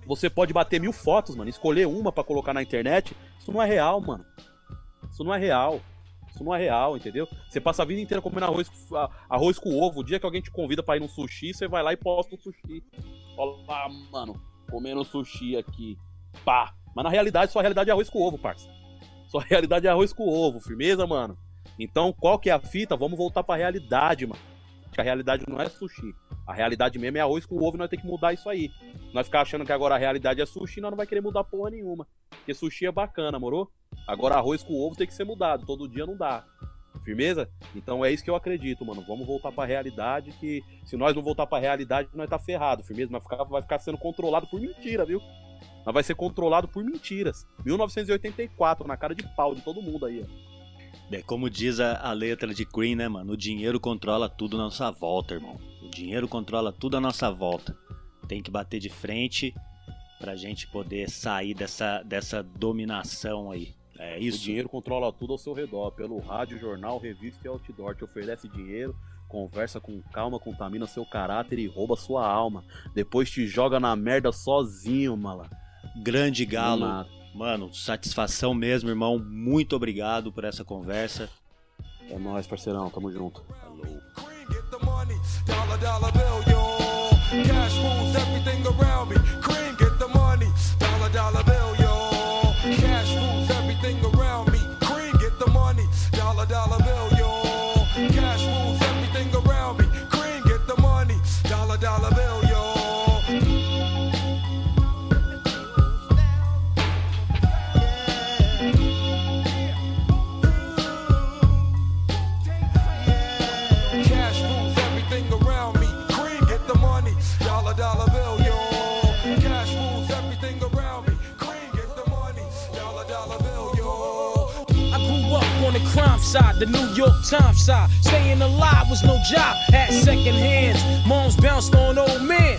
Speaker 5: você pode bater mil fotos, mano, escolher uma para colocar na internet. Isso não é real, mano. Isso não é real. Isso não é real, entendeu? Você passa a vida inteira comendo arroz, arroz com ovo. O dia que alguém te convida para ir no sushi, você vai lá e posta o sushi. Olha lá, mano, comendo sushi aqui. Pá. Mas na realidade, sua realidade é arroz com ovo, parça. Sua realidade é arroz com ovo, firmeza, mano? Então, qual que é a fita? Vamos voltar pra realidade, mano. A realidade não é sushi. A realidade mesmo é arroz com ovo e nós temos que mudar isso aí. Nós ficar achando que agora a realidade é sushi, nós não vai querer mudar porra nenhuma. Porque sushi é bacana, moro? Agora arroz com ovo tem que ser mudado. Todo dia não dá. Firmeza? Então é isso que eu acredito, mano. Vamos voltar pra realidade que se nós não voltar pra realidade, nós tá ferrado, firmeza? Ficar, vai ficar sendo controlado por mentira, viu? Mas vai ser controlado por mentiras. 1984, na cara de pau de todo mundo aí, ó.
Speaker 2: É como diz a, a, letra de Queen, né, mano? O dinheiro controla tudo na nossa volta, irmão. O dinheiro controla tudo à nossa volta. Tem que bater de frente pra gente poder sair dessa, dessa dominação aí. É isso.
Speaker 5: O dinheiro controla tudo ao seu redor. Pelo rádio, jornal, revista e outdoor. Te oferece dinheiro, conversa com calma, contamina seu caráter e rouba sua alma. Depois te joga na merda sozinho, mala.
Speaker 2: Grande Galo. Mano, satisfação mesmo, irmão. Muito obrigado por essa conversa.
Speaker 5: É nóis, parceirão. Tamo junto.
Speaker 2: Falou.
Speaker 1: dollar
Speaker 8: side, the New York Times side. Staying alive was no job, had second hands. Moms bounced on old men.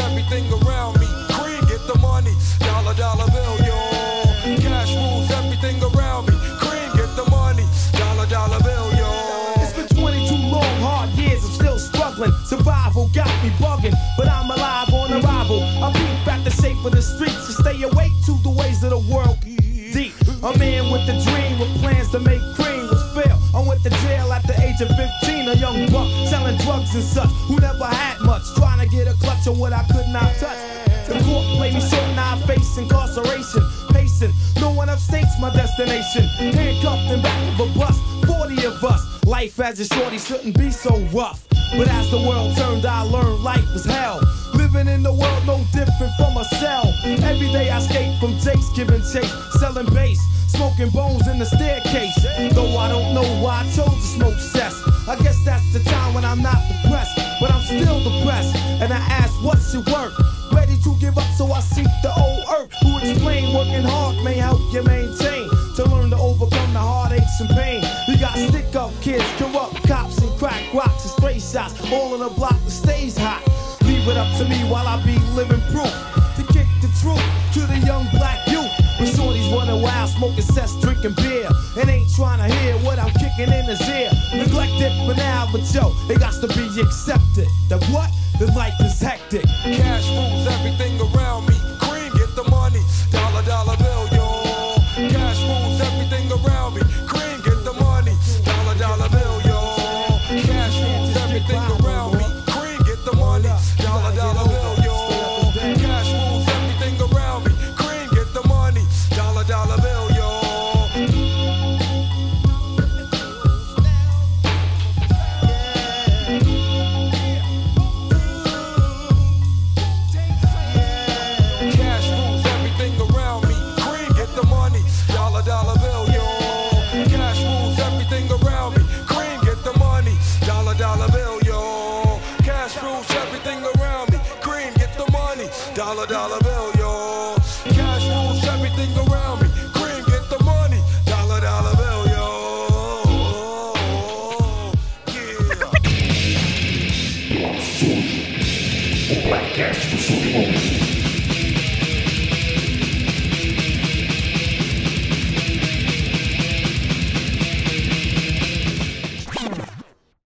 Speaker 9: to make cream was fail. I went to jail at the age of 15, a young buck selling drugs and such who never had much, trying to get a clutch on what I could not touch. The court played me short, now I face incarceration. Pacing, no one upstates my destination. Handcuffed in back of a bus, 40 of us. Life as a shorty shouldn't be so rough. But as the world turned, I learned life was hell. Living in the world no different from a cell. Every day I skate from Jake's giving chase, selling bass, smoking bones in the staircase. Though I don't know why I chose to smoke cess. I guess that's the time when I'm not depressed, but I'm still depressed. And I ask, what's your work? Ready to give up, so I seek the old earth. Who explain working hard may help you maintain. To learn to overcome the heartaches and pain. You got stick up kids, corrupt cops, and crack rocks and stray shots. All in a block that stays hot. Leave it up to me while I be living proof. To kick the truth to the young black youth. When shorties running wild, smoking cess, drinking beer. And ain't trying to hear what I'm kicking in his ear. Neglected for now, but yo, it got to be accepted. That what? The life is hectic.
Speaker 1: Cash rules everything around me. Cream get the money, dollar dollar